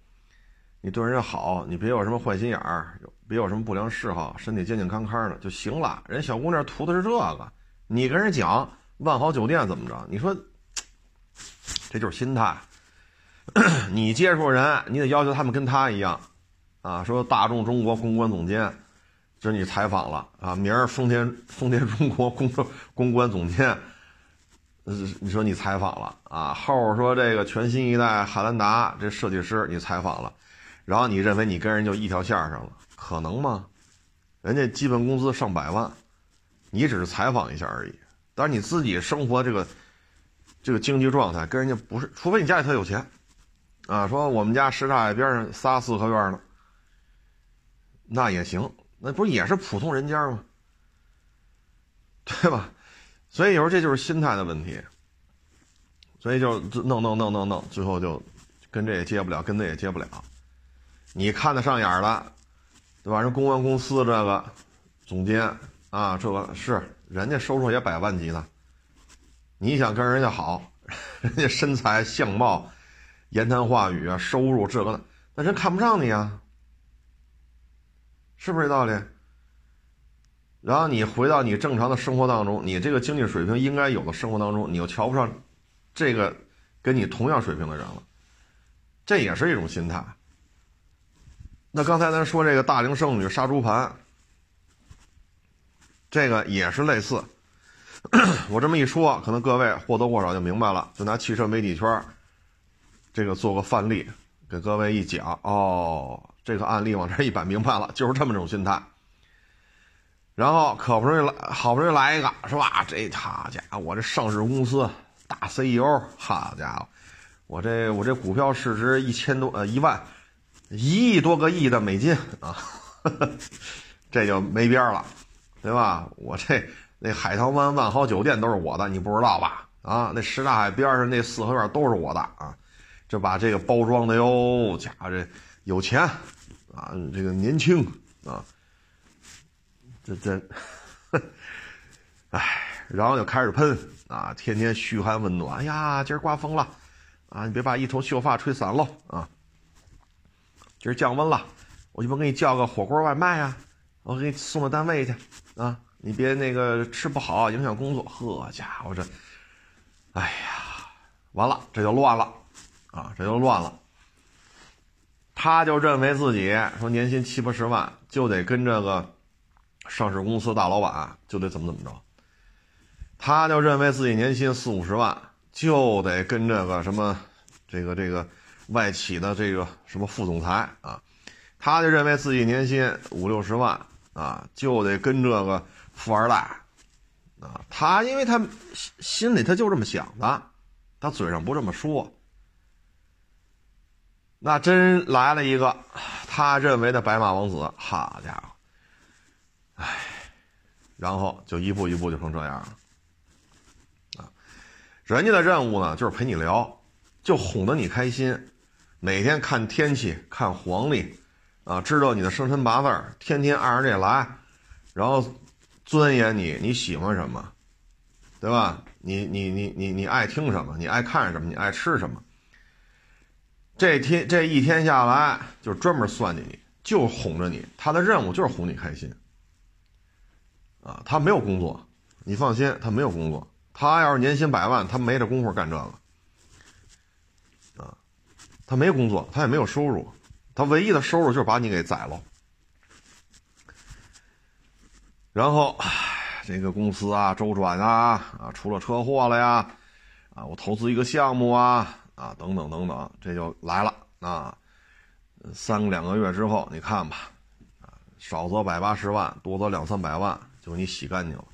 你对人家好，你别有什么坏心眼儿。别有什么不良嗜好，身体健健康康的就行了。人小姑娘图的是这个，你跟人讲万豪酒店怎么着？你说这就是心态。<coughs> 你接触人，你得要求他们跟他一样啊。说大众中国公关总监，这你采访了啊。明儿丰田丰田中国公公关总监，你说你采访了啊。后说这个全新一代汉兰达这设计师你采访了，然后你认为你跟人就一条线上了。可能吗？人家基本工资上百万，你只是采访一下而已。但是你自己生活这个这个经济状态跟人家不是，除非你家里特有钱啊。说我们家什刹海边上仨四合院呢，那也行，那不也是普通人家吗？<laughs> 对吧？所以有时候这就是心态的问题。所以就弄弄弄弄弄，最后就跟这也接不了，跟那也接不了。你看得上眼了。对吧？人公关公司这个总监啊，这个是人家收入也百万级呢。你想跟人家好，<laughs> 人家身材相貌、言谈话语啊，收入这个，那人看不上你啊，是不是这道理？然后你回到你正常的生活当中，你这个经济水平应该有的生活当中，你又瞧不上这个跟你同样水平的人了，这也是一种心态。那刚才咱说这个大龄剩女杀猪盘，这个也是类似。<coughs> 我这么一说，可能各位或多或少就明白了。就拿汽车媒体圈这个做个范例，给各位一讲哦，这个案例往这一摆，明白了，就是这么种心态。然后可不容易来，好不容易来一个，是吧？这好家伙，我这上市公司大 CEO，好家伙，我这我这股票市值一千多呃一万。一亿多个亿的美金啊，<laughs> 这就没边了，对吧？我这那海棠湾万豪酒店都是我的，你不知道吧？啊，那什刹海边上那四合院都是我的啊，这把这个包装的哟，家伙这有钱啊，这个年轻啊，这这，哎，然后就开始喷啊，天天嘘寒问暖，哎呀，今儿刮风了啊，你别把一头秀发吹散喽啊。今儿降温了，我就不给你叫个火锅外卖呀，我给你送到单位去，啊，你别那个吃不好影响工作。呵家伙这，哎呀，完了这就乱了，啊，这就乱了。他就认为自己说年薪七八十万就得跟这个上市公司大老板就得怎么怎么着，他就认为自己年薪四五十万就得跟这个什么这个这个。外企的这个什么副总裁啊，他就认为自己年薪五六十万啊，就得跟这个富二代啊。他因为他心心里他就这么想的，他嘴上不这么说。那真来了一个他认为的白马王子，好家伙，哎，然后就一步一步就成这样了啊。人家的任务呢，就是陪你聊，就哄得你开心。每天看天气、看黄历，啊，知道你的生辰八字，天天按着这来，然后钻研你你喜欢什么，对吧？你你你你你爱听什么？你爱看什么？你爱吃什么？这天这一天下来，就专门算计你，就哄着你。他的任务就是哄你开心。啊，他没有工作，你放心，他没有工作。他要是年薪百万，他没这功夫干这个。啊，他没工作，他也没有收入，他唯一的收入就是把你给宰了。然后，这个公司啊，周转啊，啊，出了车祸了呀，啊，我投资一个项目啊，啊，等等等等，这就来了啊。三个两个月之后，你看吧，啊，少则百八十万，多则两三百万。就你洗干净了，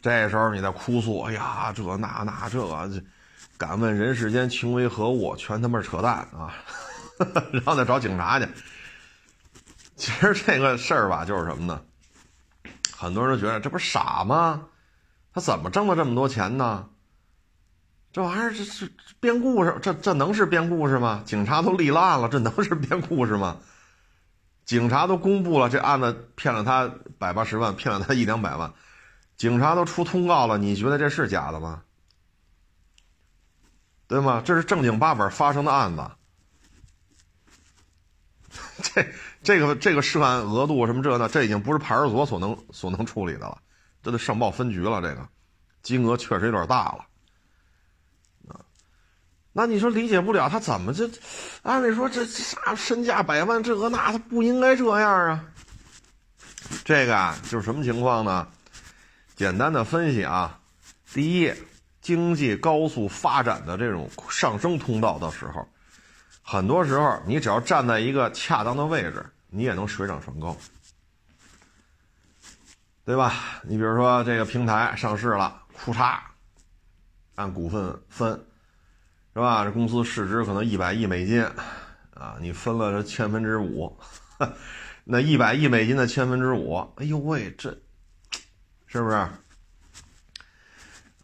这时候你再哭诉，哎呀，这那那这，敢问人世间情为何物？全他妈扯淡啊！<laughs> 然后再找警察去。其实这个事儿吧，就是什么呢？很多人都觉得这不是傻吗？他怎么挣了这么多钱呢？这玩意儿这是编故事，这这能是编故事吗？警察都立案了，这能是编故事吗？警察都公布了这案子骗了他百八十万，骗了他一两百万，警察都出通告了，你觉得这是假的吗？对吗？这是正经八本发生的案子，<laughs> 这这个这个涉案额度什么这那，这已经不是派出所所能所能处理的了，这得上报分局了。这个金额确实有点大了。啊那你说理解不了他怎么就？按理说这啥身价百万这个那他不应该这样啊。这个啊就是什么情况呢？简单的分析啊，第一，经济高速发展的这种上升通道的时候，很多时候你只要站在一个恰当的位置，你也能水涨船高，对吧？你比如说这个平台上市了，库嚓，按股份分。是吧？这公司市值可能一百亿美金，啊，你分了这千分之五，<laughs> 那一百亿美金的千分之五，哎呦喂，这是不是？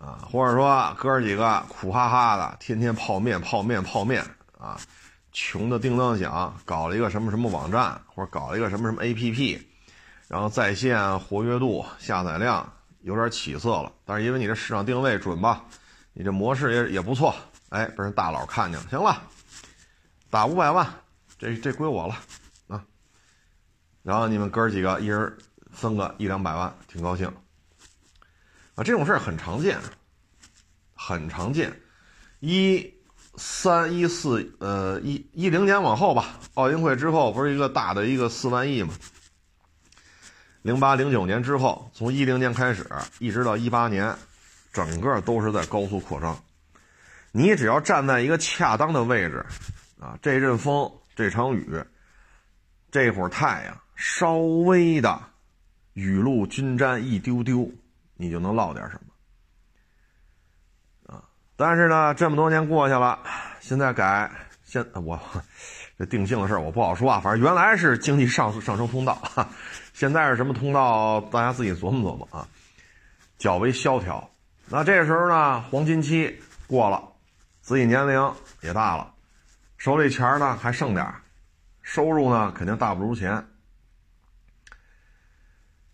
啊，或者说哥几个苦哈哈的，天天泡面、泡面、泡面啊，穷的叮当响，搞了一个什么什么网站，或者搞了一个什么什么 APP，然后在线活跃度、下载量有点起色了，但是因为你这市场定位准吧，你这模式也也不错。哎，被人大佬看见了，行了，打五百万，这这归我了啊！然后你们哥几个一人分个一两百万，挺高兴啊！这种事儿很常见，很常见。一三一四呃一一零年往后吧，奥运会之后不是一个大的一个四万亿吗？零八零九年之后，从一零年开始一直到一八年，整个都是在高速扩张。你只要站在一个恰当的位置，啊，这阵风、这场雨、这会儿太阳，稍微的雨露均沾一丢丢，你就能落点什么，但是呢，这么多年过去了，现在改，现我这定性的事我不好说啊。反正原来是经济上上升通道，<laughs> 现在是什么通道？大家自己琢磨琢磨啊。较为萧条，那这时候呢，黄金期过了。自己年龄也大了，手里钱呢还剩点收入呢肯定大不如前。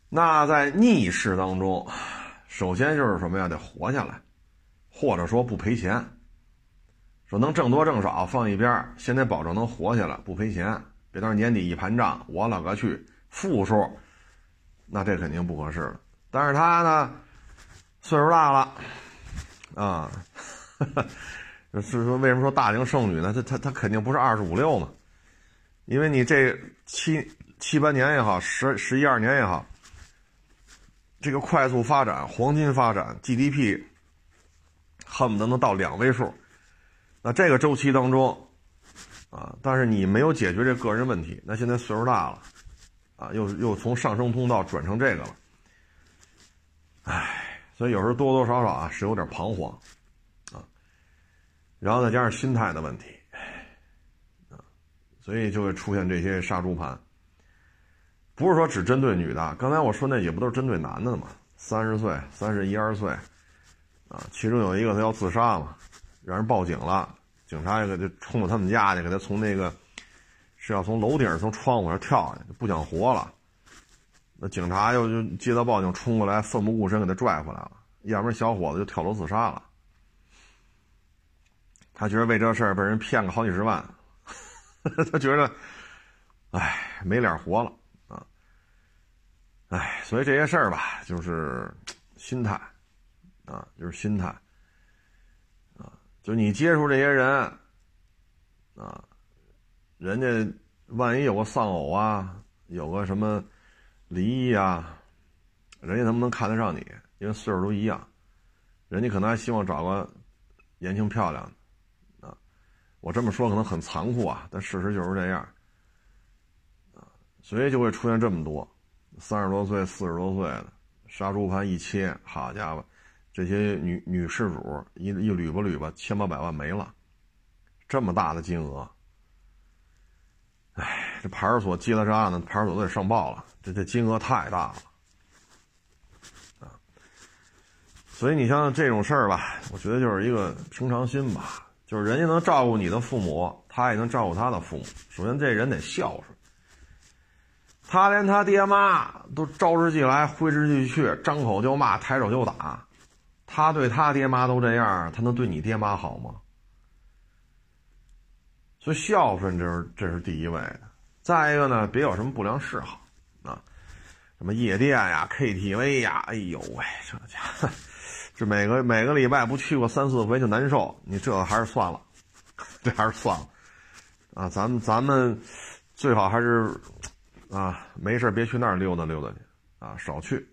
那在逆市当中，首先就是什么呀？得活下来，或者说不赔钱。说能挣多挣少放一边，先得保证能活下来，不赔钱。别到年底一盘账，我勒个去，负数，那这肯定不合适了。但是他呢，岁数大了，啊。<laughs> 是说为什么说大龄剩女呢？他他他肯定不是二十五六嘛，因为你这七七八年也好，十十一二年也好，这个快速发展、黄金发展、GDP 恨不得能到两位数，那这个周期当中啊，但是你没有解决这个人问题，那现在岁数大了啊，又又从上升通道转成这个了，唉，所以有时候多多少少啊是有点彷徨。啊然后再加上心态的问题，啊，所以就会出现这些杀猪盘。不是说只针对女的，刚才我说那也不都是针对男的嘛？三十岁、三十一二岁，啊，其中有一个他要自杀嘛，让人报警了，警察这个就冲到他们家去，给他从那个是要从楼顶从窗户上跳下去，不想活了。那警察又就接到报警冲过来，奋不顾身给他拽回来了，要不然小伙子就跳楼自杀了。他觉得为这事儿被人骗个好几十万，<laughs> 他觉得，哎，没脸活了啊！哎，所以这些事儿吧，就是心态啊，就是心态啊，就你接触这些人啊，人家万一有个丧偶啊，有个什么离异啊，人家能不能看得上你？因为岁数都一样，人家可能还希望找个年轻漂亮的。啊我这么说可能很残酷啊，但事实就是这样，啊，所以就会出现这么多三十多岁、四十多岁的杀猪盘一切，好家伙，这些女女事主一一捋吧捋吧，千八百万没了，这么大的金额，哎，这派出所接了这案子，派出所都得上报了，这这金额太大了，啊，所以你像这种事儿吧，我觉得就是一个平常心吧。就是人家能照顾你的父母，他也能照顾他的父母。首先，这人得孝顺。他连他爹妈都招之即来，挥之即去，张口就骂，抬手就打。他对他爹妈都这样，他能对你爹妈好吗？所以孝顺，这是这是第一位的。再一个呢，别有什么不良嗜好啊，什么夜店呀、KTV 呀，哎呦喂，这家伙。这每个每个礼拜不去过三四回就难受，你这还是算了，<laughs> 这还是算了，啊，咱们咱们最好还是啊，没事别去那儿溜达溜达去，啊，少去，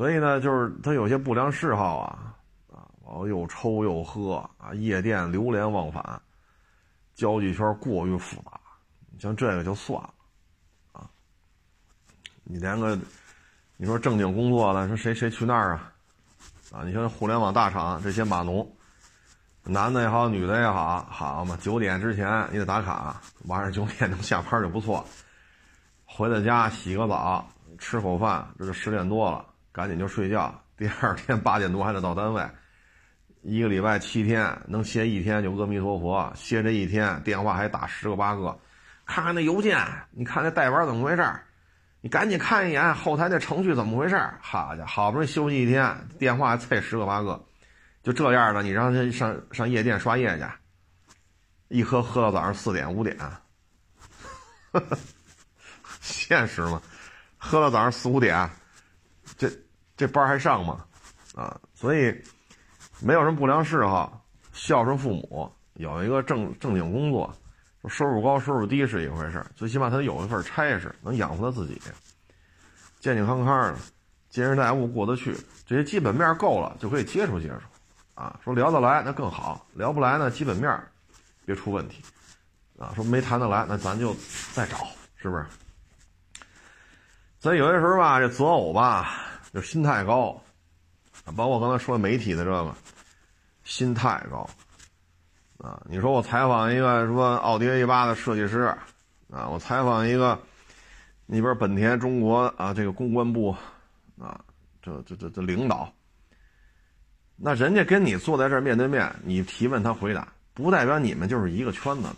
所以呢，就是他有些不良嗜好啊，啊，然后又抽又喝啊，夜店流连忘返，交际圈过于复杂，你像这个就算了，啊，你连个。你说正经工作的，说谁谁去那儿啊？啊，你像互联网大厂这些码农，男的也好，女的也好，好嘛，九点之前你得打卡，晚上九点能下班就不错。回到家洗个澡，吃口饭，这就十点多了，赶紧就睡觉。第二天八点多还得到单位，一个礼拜七天能歇一天就阿弥陀佛，歇这一天电话还打十个八个，看看那邮件，你看那代班怎么回事？你赶紧看一眼后台那程序怎么回事？好家伙，好不容易休息一天，电话还催十个八个，就这样的，你让他上上夜店刷夜去，一喝喝到早上四点五点，<laughs> 现实吗？喝到早上四五点，这这班还上吗？啊，所以没有什么不良嗜好，孝顺父母，有一个正正经工作。收入高收入低是一回事最起码他有一份差事，能养活他自己，健健康康的，接人待物过得去，这些基本面够了就可以接触接触，啊，说聊得来那更好，聊不来呢基本面别出问题，啊，说没谈得来那咱就再找，是不是？所以有些时候吧，这择偶吧就心太高，包括刚才说媒体的这个心太高。啊，你说我采访一个什么奥迪 A 八的设计师，啊，我采访一个那边本田中国啊这个公关部，啊，这这这这领导，那人家跟你坐在这面对面，你提问他回答，不代表你们就是一个圈子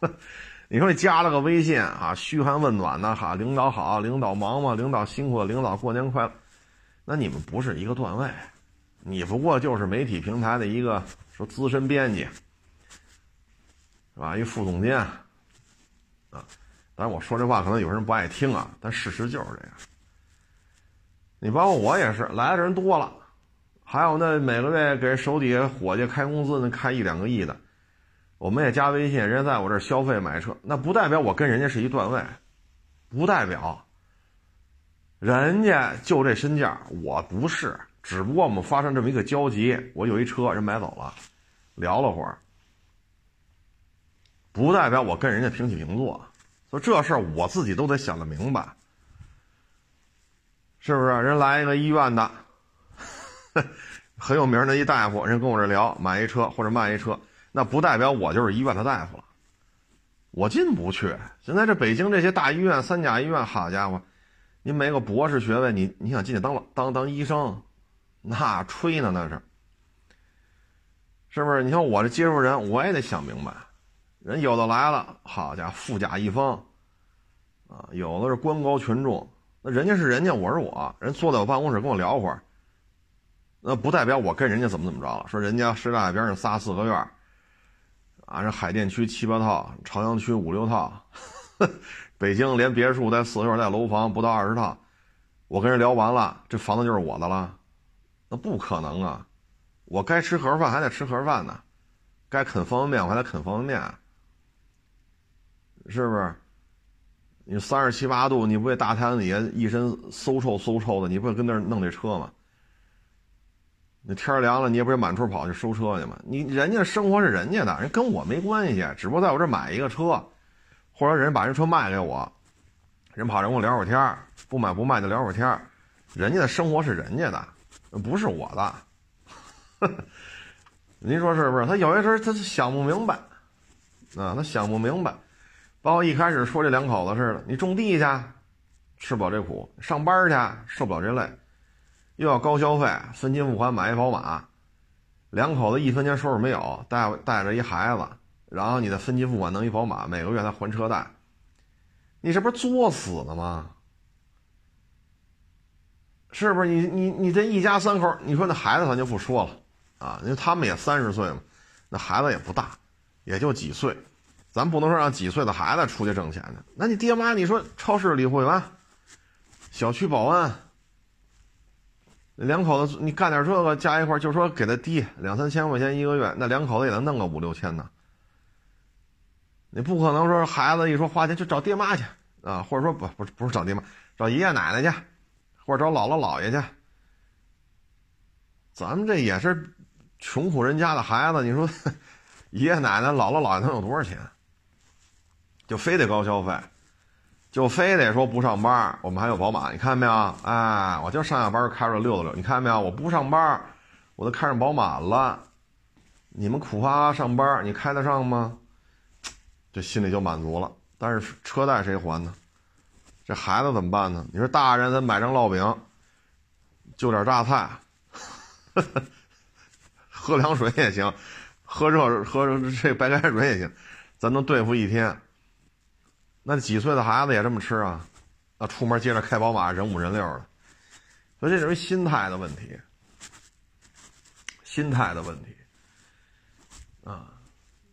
的。你说你加了个微信啊，嘘寒问暖的哈，领导好，领导忙吗？领导辛苦，领导过年快乐，那你们不是一个段位，你不过就是媒体平台的一个。说资深编辑，是吧？一副总监，啊，当然我说这话可能有人不爱听啊，但事实就是这样。你包括我也是，来的人多了，还有那每个月给手底下伙计开工资，那开一两个亿的，我们也加微信，人家在我这儿消费买车，那不代表我跟人家是一段位，不代表人家就这身价，我不是。只不过我们发生这么一个交集，我有一车人买走了，聊了会儿，不代表我跟人家平起平坐，所以这事儿我自己都得想得明白，是不是？人来一个医院的，<laughs> 很有名的一大夫，人跟我这聊买一车或者卖一车，那不代表我就是医院的大夫了，我进不去。现在这北京这些大医院、三甲医院，好家伙，你没个博士学位，你你想进去当当当医生？那吹呢？那是，是不是？你看我这接触人，我也得想明白，人有的来了，好家伙，富甲一方，啊，有的是官高权重，那人家是人家，我是我，人坐在我办公室跟我聊会儿，那不代表我跟人家怎么怎么着了。说人家师大边上仨四合院，啊，这海淀区七八套，朝阳区五六套，<laughs> 北京连别墅带四合院带楼房不到二十套，我跟人聊完了，这房子就是我的了，那不可能啊。我该吃盒饭还得吃盒饭呢，该啃方便面我还得啃方便面，是不是？你三十七八度，你不会大太阳底下一身馊臭馊臭的，你不会跟那弄这车吗？那天凉了，你也不是满处跑去收车去吗？你人家生活是人家的，人跟我没关系，只不过在我这买一个车，或者人把人车卖给我，人跑人跟我聊会儿天不买不卖就聊会儿天人家的生活是人家的，不是我的。<laughs> 您说是不是？他有些时候他想不明白，啊，他想不明白。包括一开始说这两口子似的，你种地去，吃不了这苦；上班去，受不了这累，又要高消费，分期付款买一宝马，两口子一分钱收入没有，带带着一孩子，然后你的分期付款弄一宝马，每个月还还车贷，你这不是作死呢吗？是不是？你你你这一家三口，你说那孩子咱就不说了。啊，因为他们也三十岁嘛，那孩子也不大，也就几岁，咱不能说让几岁的孩子出去挣钱去。那你爹妈，你说超市理货员、小区保安，两口子你干点这个加一块，就说给他低两三千块钱一个月，那两口子也能弄个五六千呢。你不可能说孩子一说花钱就找爹妈去啊，或者说不不不是找爹妈，找爷爷奶奶去，或者找姥姥姥爷去。咱们这也是。穷苦人家的孩子，你说 <laughs> 爷爷奶奶、姥姥姥爷能有多少钱？就非得高消费，就非得说不上班。我们还有宝马，你看见没有？哎，我就上下班开着溜达溜。你看见没有？我不上班，我都开上宝马了。你们苦哈哈上班，你开得上吗？这心里就满足了。但是车贷谁还呢？这孩子怎么办呢？你说大人咱买张烙饼，就点榨菜。<laughs> 喝凉水也行，喝热喝这白开水也行，咱能对付一天。那几岁的孩子也这么吃啊？那出门接着开宝马，人五人六的，所以这是心态的问题，心态的问题啊。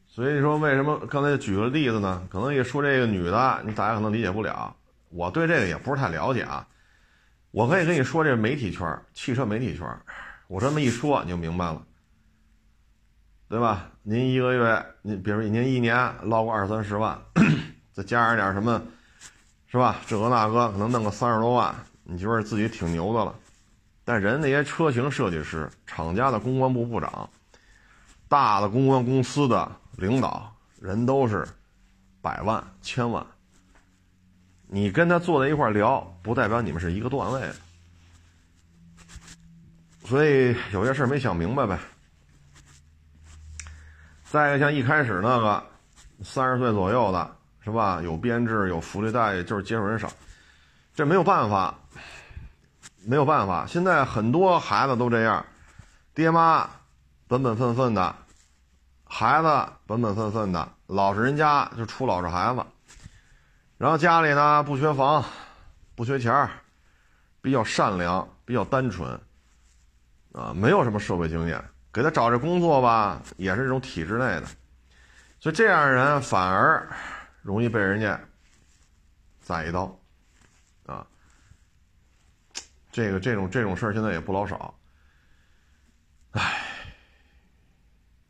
所以说，为什么刚才举个例子呢？可能一说这个女的，你大家可能理解不了。我对这个也不是太了解啊。我可以跟你说，这媒体圈，汽车媒体圈，我这么一说你就明白了。对吧？您一个月，您比如您一年捞个二三十万，再加上点什么，是吧？这个那个，可能弄个三十多万，你觉得自己挺牛的了。但人那些车型设计师、厂家的公关部部长、大的公关公司的领导人都是百万、千万。你跟他坐在一块聊，不代表你们是一个段位的。所以有些事没想明白呗。再一个，像一开始那个三十岁左右的，是吧？有编制，有福利待遇，就是接触人少，这没有办法，没有办法。现在很多孩子都这样，爹妈本本分分的，孩子本本分分的，老实人家就出老实孩子，然后家里呢不缺房，不缺钱比较善良，比较单纯，啊，没有什么社会经验。给他找这工作吧，也是这种体制内的，所以这样的人反而容易被人家宰一刀，啊，这个这种这种事儿现在也不老少，唉，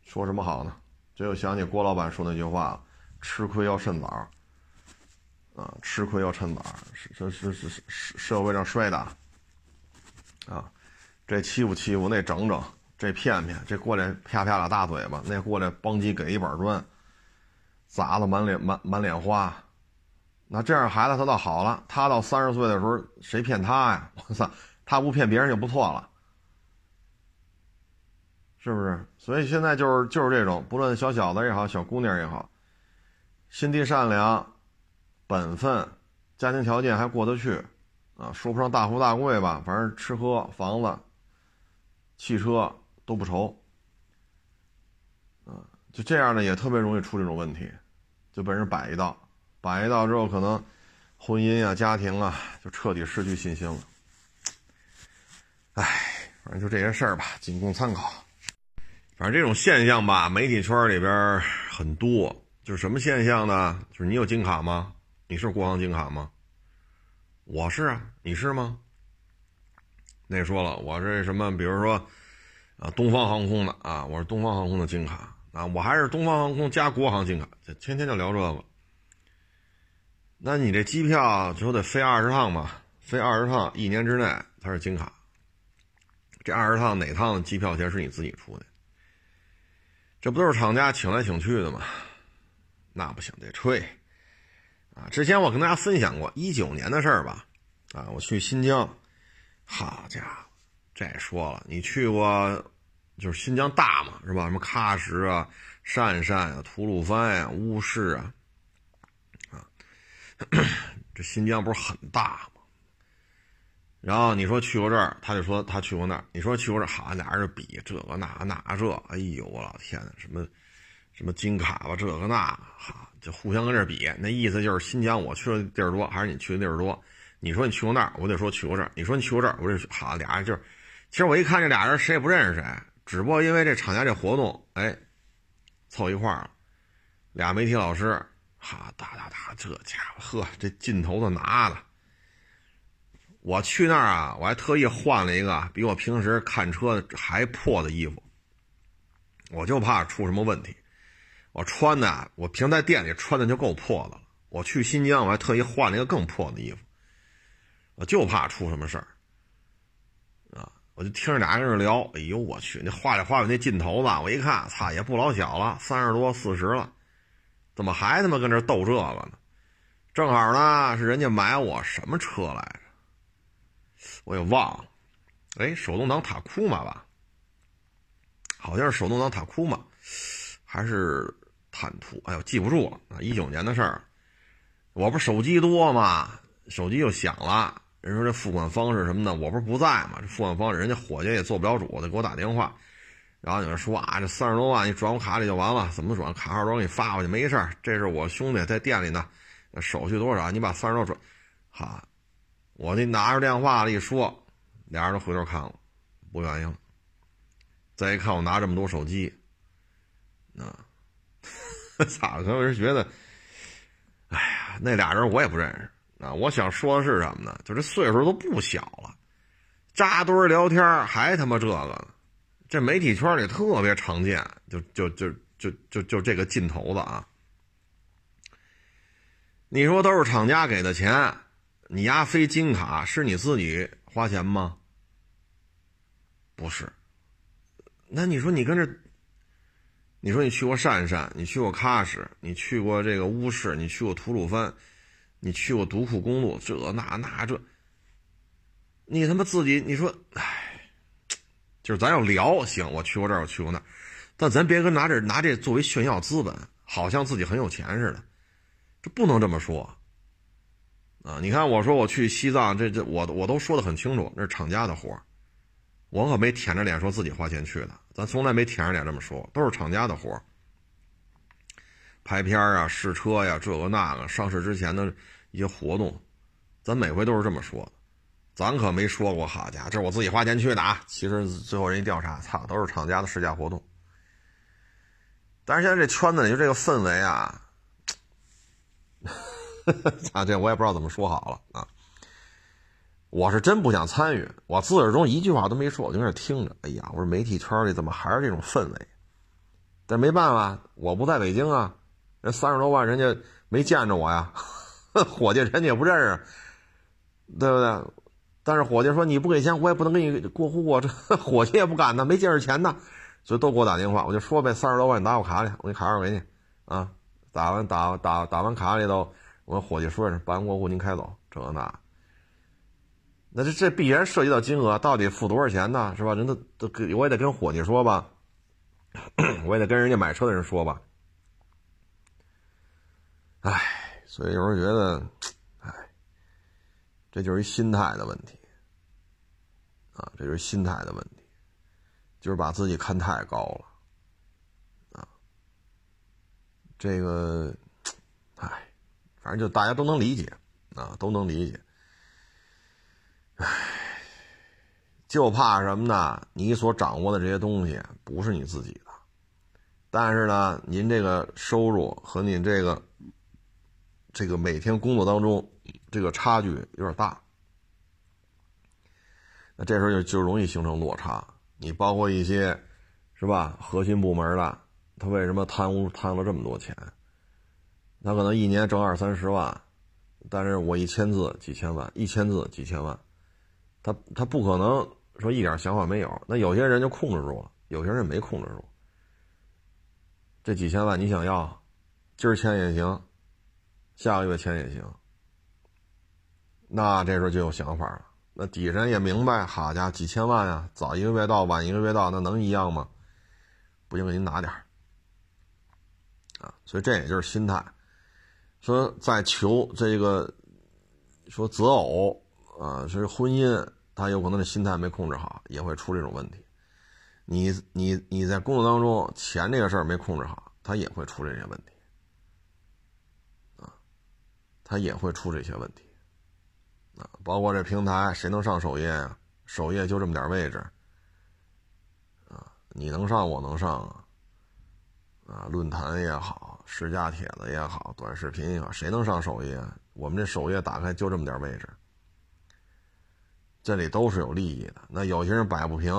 说什么好呢？这又想起郭老板说那句话了：“吃亏要趁早，啊，吃亏要趁早，是是是是社会上摔打，啊，这欺负欺负，那整整。”这骗骗，这过来啪啪俩大嘴巴，那过来邦叽给一板砖，砸的满脸满满脸花。那这样孩子他倒好了，他到三十岁的时候谁骗他呀？<laughs> 我操，他不骗别人就不错了，是不是？所以现在就是就是这种，不论小小子也好，小姑娘也好，心地善良，本分，家庭条件还过得去，啊，说不上大富大贵吧，反正吃喝房子，汽车。都不愁，就这样呢，也特别容易出这种问题，就被人摆一道，摆一道之后，可能婚姻啊、家庭啊，就彻底失去信心了。哎，反正就这些事儿吧，仅供参考。反正这种现象吧，媒体圈里边很多。就是什么现象呢？就是你有金卡吗？你是国航金卡吗？我是啊，你是吗？那说了，我是什么？比如说，啊，东方航空的啊，我是东方航空的金卡啊，我还是东方航空加国航金卡，这天天就聊这个。那你这机票就得飞二十趟吧？飞二十趟，一年之内它是金卡。这二十趟哪趟机票钱是你自己出的？这不都是厂家请来请去的吗？那不行，得吹啊！之前我跟大家分享过一九年的事儿吧？啊，我去新疆，好家伙，这说了，你去过就是新疆大嘛，是吧？什么喀什啊、鄯善啊、吐鲁番呀、乌市啊，啊，这新疆不是很大吗？然后你说去过这儿，他就说他去过那儿。你说去过这儿，好，俩人就比这个那那这，哎呦我老天呐，什么什么金卡吧，这个那，哈，就互相跟这儿比。那意思就是新疆我去的地儿多，还是你去的地儿多？你说你去过那儿，我得说去过这儿。你说你去过这儿，我得好，俩人就是，其实我一看这俩人谁也不认识谁，只不过因为这厂家这活动，哎，凑一块儿了。俩媒体老师，哈哒哒哒，这家伙呵，这劲头子拿的。我去那儿啊，我还特意换了一个比我平时看车还破的衣服，我就怕出什么问题。我穿的，我平在店里穿的就够破的了。我去新疆，我还特意换了一个更破的衣服，我就怕出什么事儿！我就听着俩人在那聊，哎呦我去，那话里话外那劲头子，我一看，操，也不老小了，三十多四十了，怎么还他妈跟这斗这个呢？正好呢，是人家买我什么车来着？我也忘了，哎，手动挡塔库玛吧，好像是手动挡塔库玛，还是坦途？哎呦，记不住了啊！一九年的事儿，我不手机多嘛，手机又响了。人说这付款方式什么的，我不是不在嘛？这付款方式，人家伙计也做不了主，得给我打电话。然后有人说啊，这三十多万你转我卡里就完了，怎么转？卡号都给你发过去，没事儿。这是我兄弟在店里呢，手续多少？你把三十多转，好。我那拿着电话了一说，俩人都回头看了，不愿意了。再一看我拿这么多手机，啊，<laughs> 咋可能是觉得，哎呀，那俩人我也不认识啊。我想说的是什么呢？就这岁数都不小了，扎堆聊天还他妈这个呢，这媒体圈里特别常见，就就就就就就这个劲头子啊。你说都是厂家给的钱。你丫飞金卡是你自己花钱吗？不是。那你说你跟这，你说你去过鄯善，你去过喀什，你去过这个乌市，你去过吐鲁番，你去过独库公路，这那那这，你他妈自己你说，唉，就是咱要聊行，我去过这儿，我去过那儿，但咱别跟拿这拿这作为炫耀资本，好像自己很有钱似的，这不能这么说。啊，你看，我说我去西藏，这这我我都说的很清楚，那是厂家的活我可没舔着脸说自己花钱去的，咱从来没舔着脸这么说，都是厂家的活儿拍片啊，试车呀，这个那个，上市之前的一些活动，咱每回都是这么说的，咱可没说过，好家伙，这是我自己花钱去的啊！其实最后人一调查，操，都是厂家的试驾活动。但是现在这圈子里就这个氛围啊。<laughs> 啊，这我也不知道怎么说好了啊！我是真不想参与，我自始至终一句话都没说，我就在那听着。哎呀，我说媒体圈里怎么还是这种氛围？但没办法，我不在北京啊，人三十多万人家没见着我呀，伙计人家也不认识，对不对？但是伙计说你不给钱，我也不能给你过户啊，这 <laughs> 伙计也不敢呢，没借着钱呢，所以都给我打电话，我就说呗，三十多万你打我卡里，我给你卡号给你啊，打完打打打完卡里头。我伙计说是办完过户您开走，这那，那这这必然涉及到金额，到底付多少钱呢？是吧？人都都我也得跟伙计说吧，<coughs> 我也得跟人家买车的人说吧。唉，所以有时候觉得，唉，这就是一心态的问题啊，这就是心态的问题，就是把自己看太高了啊。这个，哎，反正就大家都能理解啊，都能理解。哎，就怕什么呢？你所掌握的这些东西不是你自己的，但是呢，您这个收入和您这个这个每天工作当中这个差距有点大，那这时候就就容易形成落差。你包括一些是吧，核心部门的。他为什么贪污贪了这么多钱？他可能一年挣二三十万，但是我一签字几千万，一签字几千万，他他不可能说一点想法没有。那有些人就控制住了，有些人没控制住。这几千万你想要，今儿签也行，下个月签也行。那这时候就有想法了。那底下人也明白，好家伙，几千万呀，早一个月到，晚一个月到，那能一样吗？不行，给您拿点。啊，所以这也就是心态，说在求这个，说择偶啊，是婚姻，他有可能是心态没控制好，也会出这种问题。你你你在工作当中钱这个事儿没控制好，他也会出这些问题。他也会出这些问题。啊，包括这平台谁能上首页啊？首页就这么点位置。啊，你能上，我能上啊。啊，论坛也好，试驾帖子也好，短视频也好，谁能上首页？我们这首页打开就这么点位置，这里都是有利益的。那有些人摆不平，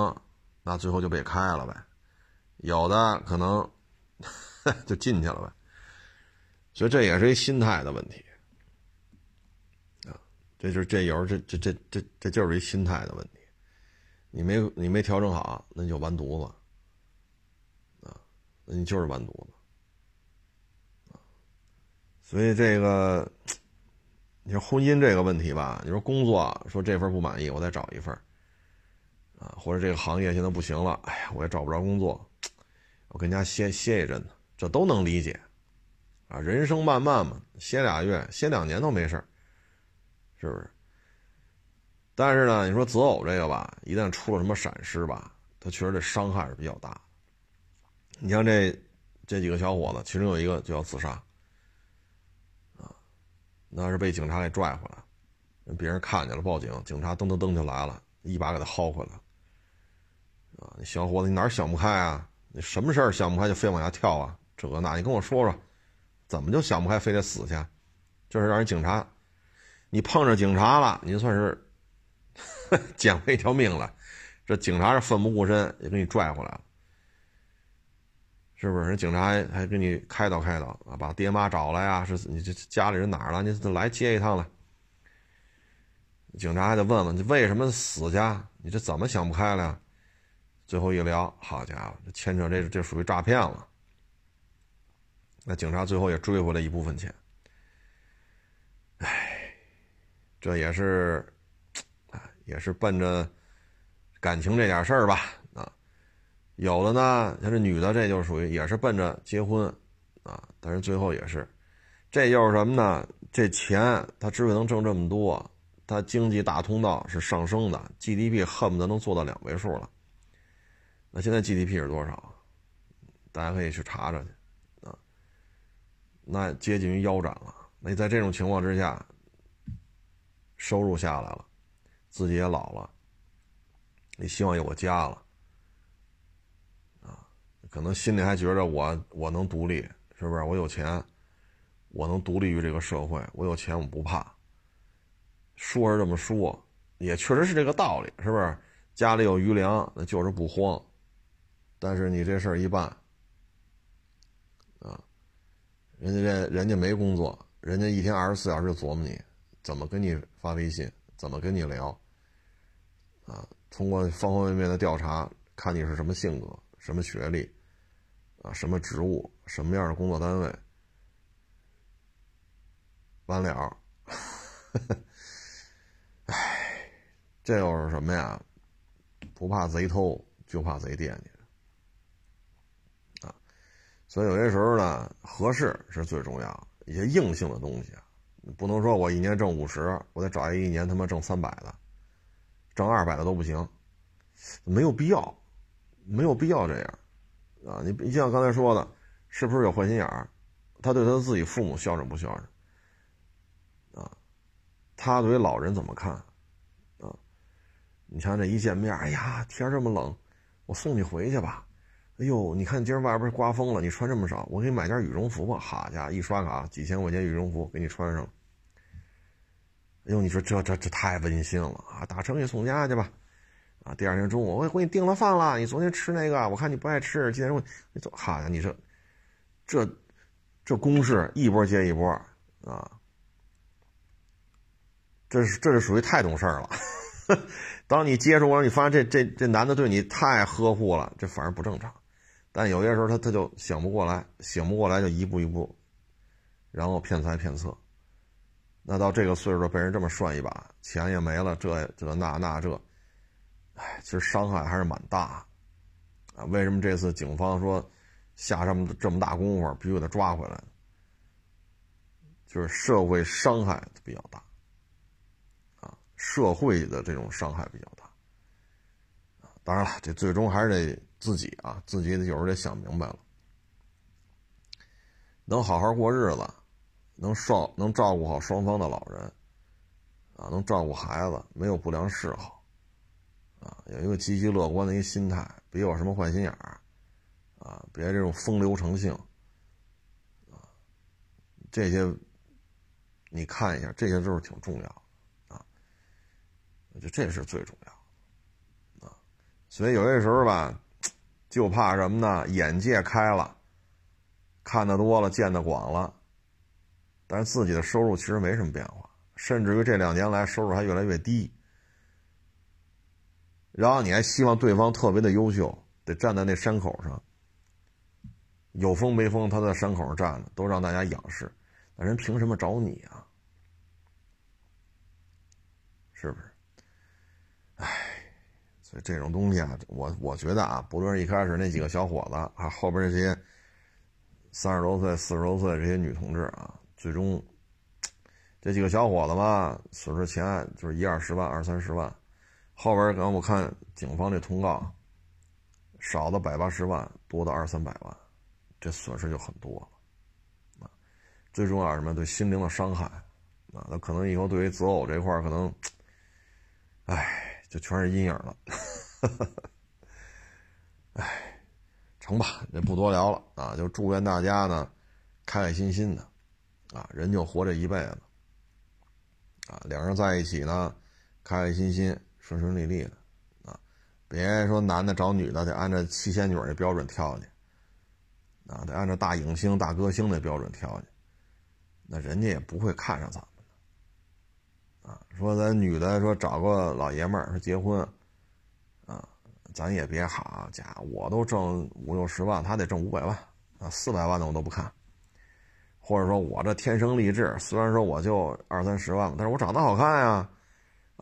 那最后就被开了呗。有的可能 <laughs> 就进去了呗。所以这也是一心态的问题。这就是这有时候这这这这这就是一心态的问题。你没你没调整好，那就完犊子啊！那。你就是完犊子，所以这个，你说婚姻这个问题吧，你说工作说这份不满意，我再找一份啊，或者这个行业现在不行了，哎呀，我也找不着工作，我跟家歇歇一阵子，这都能理解，啊，人生漫漫嘛，歇俩月、歇两年都没事是不是？但是呢，你说择偶这个吧，一旦出了什么闪失吧，他确实这伤害是比较大。你像这这几个小伙子，其中有一个就要自杀，啊，那是被警察给拽回来，别人看见了报警，警察噔噔噔就来了，一把给他薅回来，啊，那小伙子你哪儿想不开啊？你什么事儿想不开就非往下跳啊？这个那，你跟我说说，怎么就想不开非得死去？就是让人警察，你碰着警察了，你算是捡回一条命了，这警察是奋不顾身也给你拽回来了。是不是人警察还还给你开导开导啊？把爹妈找来呀？是你这家里人哪儿了？你来接一趟来。警察还得问问你为什么死去？你这怎么想不开了？呀？最后一聊，好家伙，这牵扯这这属于诈骗了。那警察最后也追回来一部分钱。哎，这也是，也是奔着感情这点事儿吧。啊有的呢，像这女的，这就属于也是奔着结婚，啊，但是最后也是，这就是什么呢？这钱他之所以能挣这么多，他经济大通道是上升的，GDP 恨不得能做到两位数了。那现在 GDP 是多少？大家可以去查查去，啊，那接近于腰斩了。那在这种情况之下，收入下来了，自己也老了，你希望有个家了。啊可能心里还觉着我我能独立，是不是？我有钱，我能独立于这个社会。我有钱，我不怕。说是这么说，也确实是这个道理，是不是？家里有余粮，那就是不慌。但是你这事儿一办，啊，人家这人家没工作，人家一天二十四小时就琢磨你怎么跟你发微信，怎么跟你聊，啊，通过方方面面的调查，看你是什么性格，什么学历。啊，什么职务，什么样的工作单位，完了，<laughs> 哎，这又是什么呀？不怕贼偷，就怕贼惦记啊！所以有些时候呢，合适是最重要。一些硬性的东西，不能说我一年挣五十，我得找一个一年他妈挣三百的，挣二百的都不行，没有必要，没有必要这样。啊，你你像刚才说的，是不是有坏心眼儿？他对他自己父母孝顺不孝顺？啊，他对老人怎么看？啊，你像这一见面，哎呀，天这么冷，我送你回去吧。哎呦，你看今儿外边刮风了，你穿这么少，我给你买件羽绒服吧。好家伙，一刷卡几千块钱羽绒服给你穿上。哎呦，你说这这这太温馨了啊！打车给你送家去吧。啊，第二天中午我给你订了饭了，你昨天吃那个，我看你不爱吃，今天中午你走。好呀，你这这这攻势一波接一波啊！这是这是属于太懂事儿了。<laughs> 当你接触完，你发现这这这男的对你太呵护了，这反而不正常。但有些时候他他就醒不过来，醒不过来就一步一步，然后骗财骗色。那到这个岁数被人这么涮一把，钱也没了，这这那那这。哎，其实伤害还是蛮大，啊，为什么这次警方说下这么这么大功夫，必须给他抓回来？就是社会伤害比较大，啊，社会的这种伤害比较大，当然了，这最终还是得自己啊，自己有时候得想明白了，能好好过日子，能照能照顾好双方的老人，啊，能照顾孩子，没有不良嗜好。啊，有一个积极乐观的一个心态，别有什么坏心眼儿，啊，别这种风流成性，啊，这些你看一下，这些都是挺重要，啊，我觉得这是最重要，啊，所以有些时候吧，就怕什么呢？眼界开了，看得多了，见得广了，但是自己的收入其实没什么变化，甚至于这两年来收入还越来越低。然后你还希望对方特别的优秀，得站在那山口上，有风没风，他在山口上站着，都让大家仰视，那人凭什么找你啊？是不是？唉，所以这种东西啊，我我觉得啊，不论是一开始那几个小伙子，还后边这些三十多岁、四十多岁这些女同志啊，最终这几个小伙子吧，损失钱就是一二十万、二三十万。后边刚我看警方这通告，少的百八十万，多的二三百万，这损失就很多了。啊，最重要什么？对心灵的伤害。啊，那可能以后对于择偶这块可能，哎，就全是阴影了。哎，成吧，这不多聊了啊，就祝愿大家呢，开开心心的。啊，人就活这一辈子。啊，两人在一起呢，开开心心。顺顺利利的，啊，别说男的找女的得按照七仙女那标准跳去，啊，得按照大影星、大歌星那标准跳去，那人家也不会看上咱，啊，说咱女的说找个老爷们儿说结婚，啊，咱也别好家伙，我都挣五六十万，他得挣五百万，啊，四百万的我都不看，或者说我这天生丽质，虽然说我就二三十万吧但是我长得好看呀。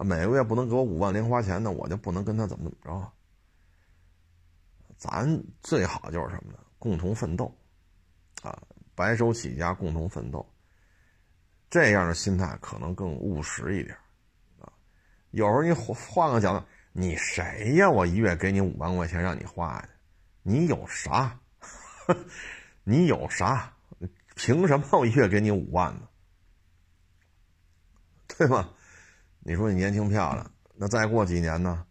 每个月不能给我五万零花钱的，我就不能跟他怎么怎么着。咱最好就是什么呢？共同奋斗，啊，白手起家，共同奋斗。这样的心态可能更务实一点，啊，有时候你换个角度，你谁呀？我一月给你五万块钱让你花去，你有啥？<laughs> 你有啥？凭什么我一月给你五万呢？对吗？你说你年轻漂亮，那再过几年呢？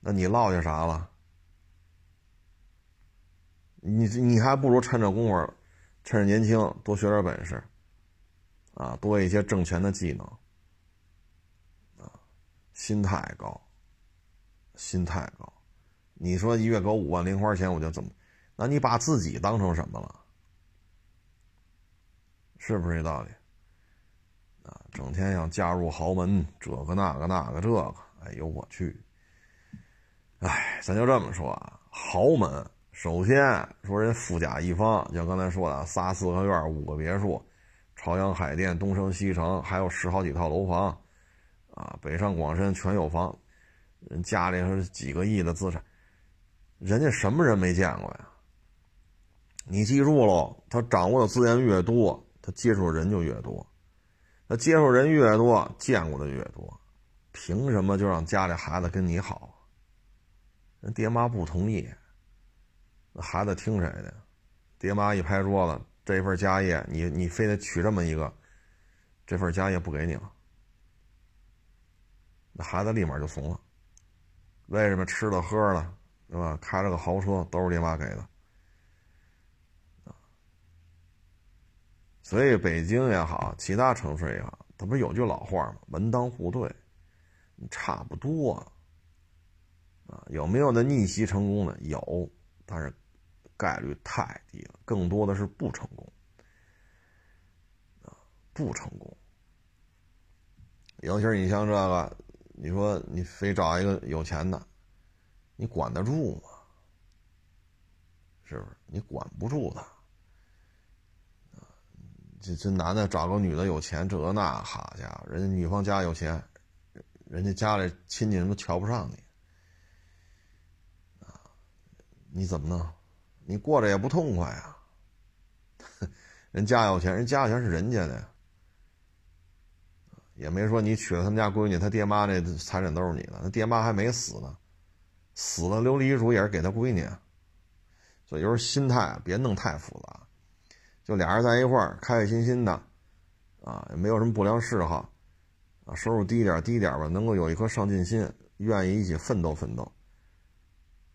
那你落下啥了？你你还不如趁着功夫，趁着年轻多学点本事，啊，多一些挣钱的技能，啊，心态高，心态高。你说一月给我五万零花钱，我就怎么？那你把自己当成什么了？是不是这道理？啊整天要嫁入豪门，这个那个那个这个，哎呦我去！哎，咱就这么说啊，豪门首先说人富甲一方，像刚才说的，仨四合院，五个别墅，朝阳海淀，东城西城，还有十好几套楼房，啊，北上广深全有房，人家里是几个亿的资产，人家什么人没见过呀？你记住喽，他掌握的资源越多，他接触的人就越多。他接触人越多，见过的越多，凭什么就让家里孩子跟你好？人爹妈不同意，孩子听谁的？爹妈一拍桌子，这份家业你你非得娶这么一个，这份家业不给你了，那孩子立马就怂了。为什么吃了喝了，对吧？开了个豪车都是爹妈给的，所以北京也好，其他城市也好，它不是有句老话吗？门当户对，差不多啊。有没有的逆袭成功的？有，但是概率太低了，更多的是不成功啊，不成功。尤其是你像这个。你说你非找一个有钱的，你管得住吗？是不是？你管不住他。这这男的找个女的有钱，这那好家伙，人家女方家有钱，人家家里亲戚人都瞧不上你啊！你怎么弄？你过着也不痛快啊！人家有钱，人家有钱是人家的。也没说你娶了他们家闺女，他爹妈那财产都是你的，他爹妈还没死呢，死了留遗嘱也是给他闺女，所以有时候心态别弄太复杂，就俩人在一块儿开开心心的，啊，也没有什么不良嗜好，啊，收入低点低点吧，能够有一颗上进心，愿意一起奋斗奋斗，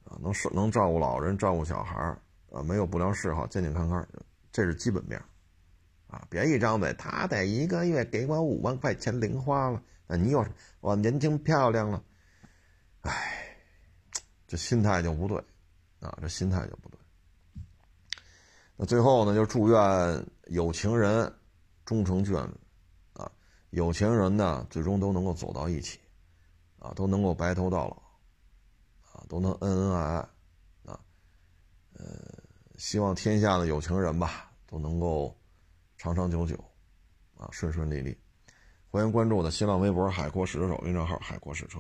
啊，能能照顾老人，照顾小孩啊，没有不良嗜好，健健康康，这是基本面。啊！别一张嘴，他得一个月给我五万块钱零花了。那你有我年轻漂亮了，哎，这心态就不对啊！这心态就不对。那最后呢，就祝愿有情人终成眷侣啊！有情人呢，最终都能够走到一起啊，都能够白头到老啊，都能恩恩爱爱啊。呃，希望天下的有情人吧，都能够。长长久久，啊，顺顺利利。欢迎关注我的新浪微博“海阔试车手”公众号“海阔试车”。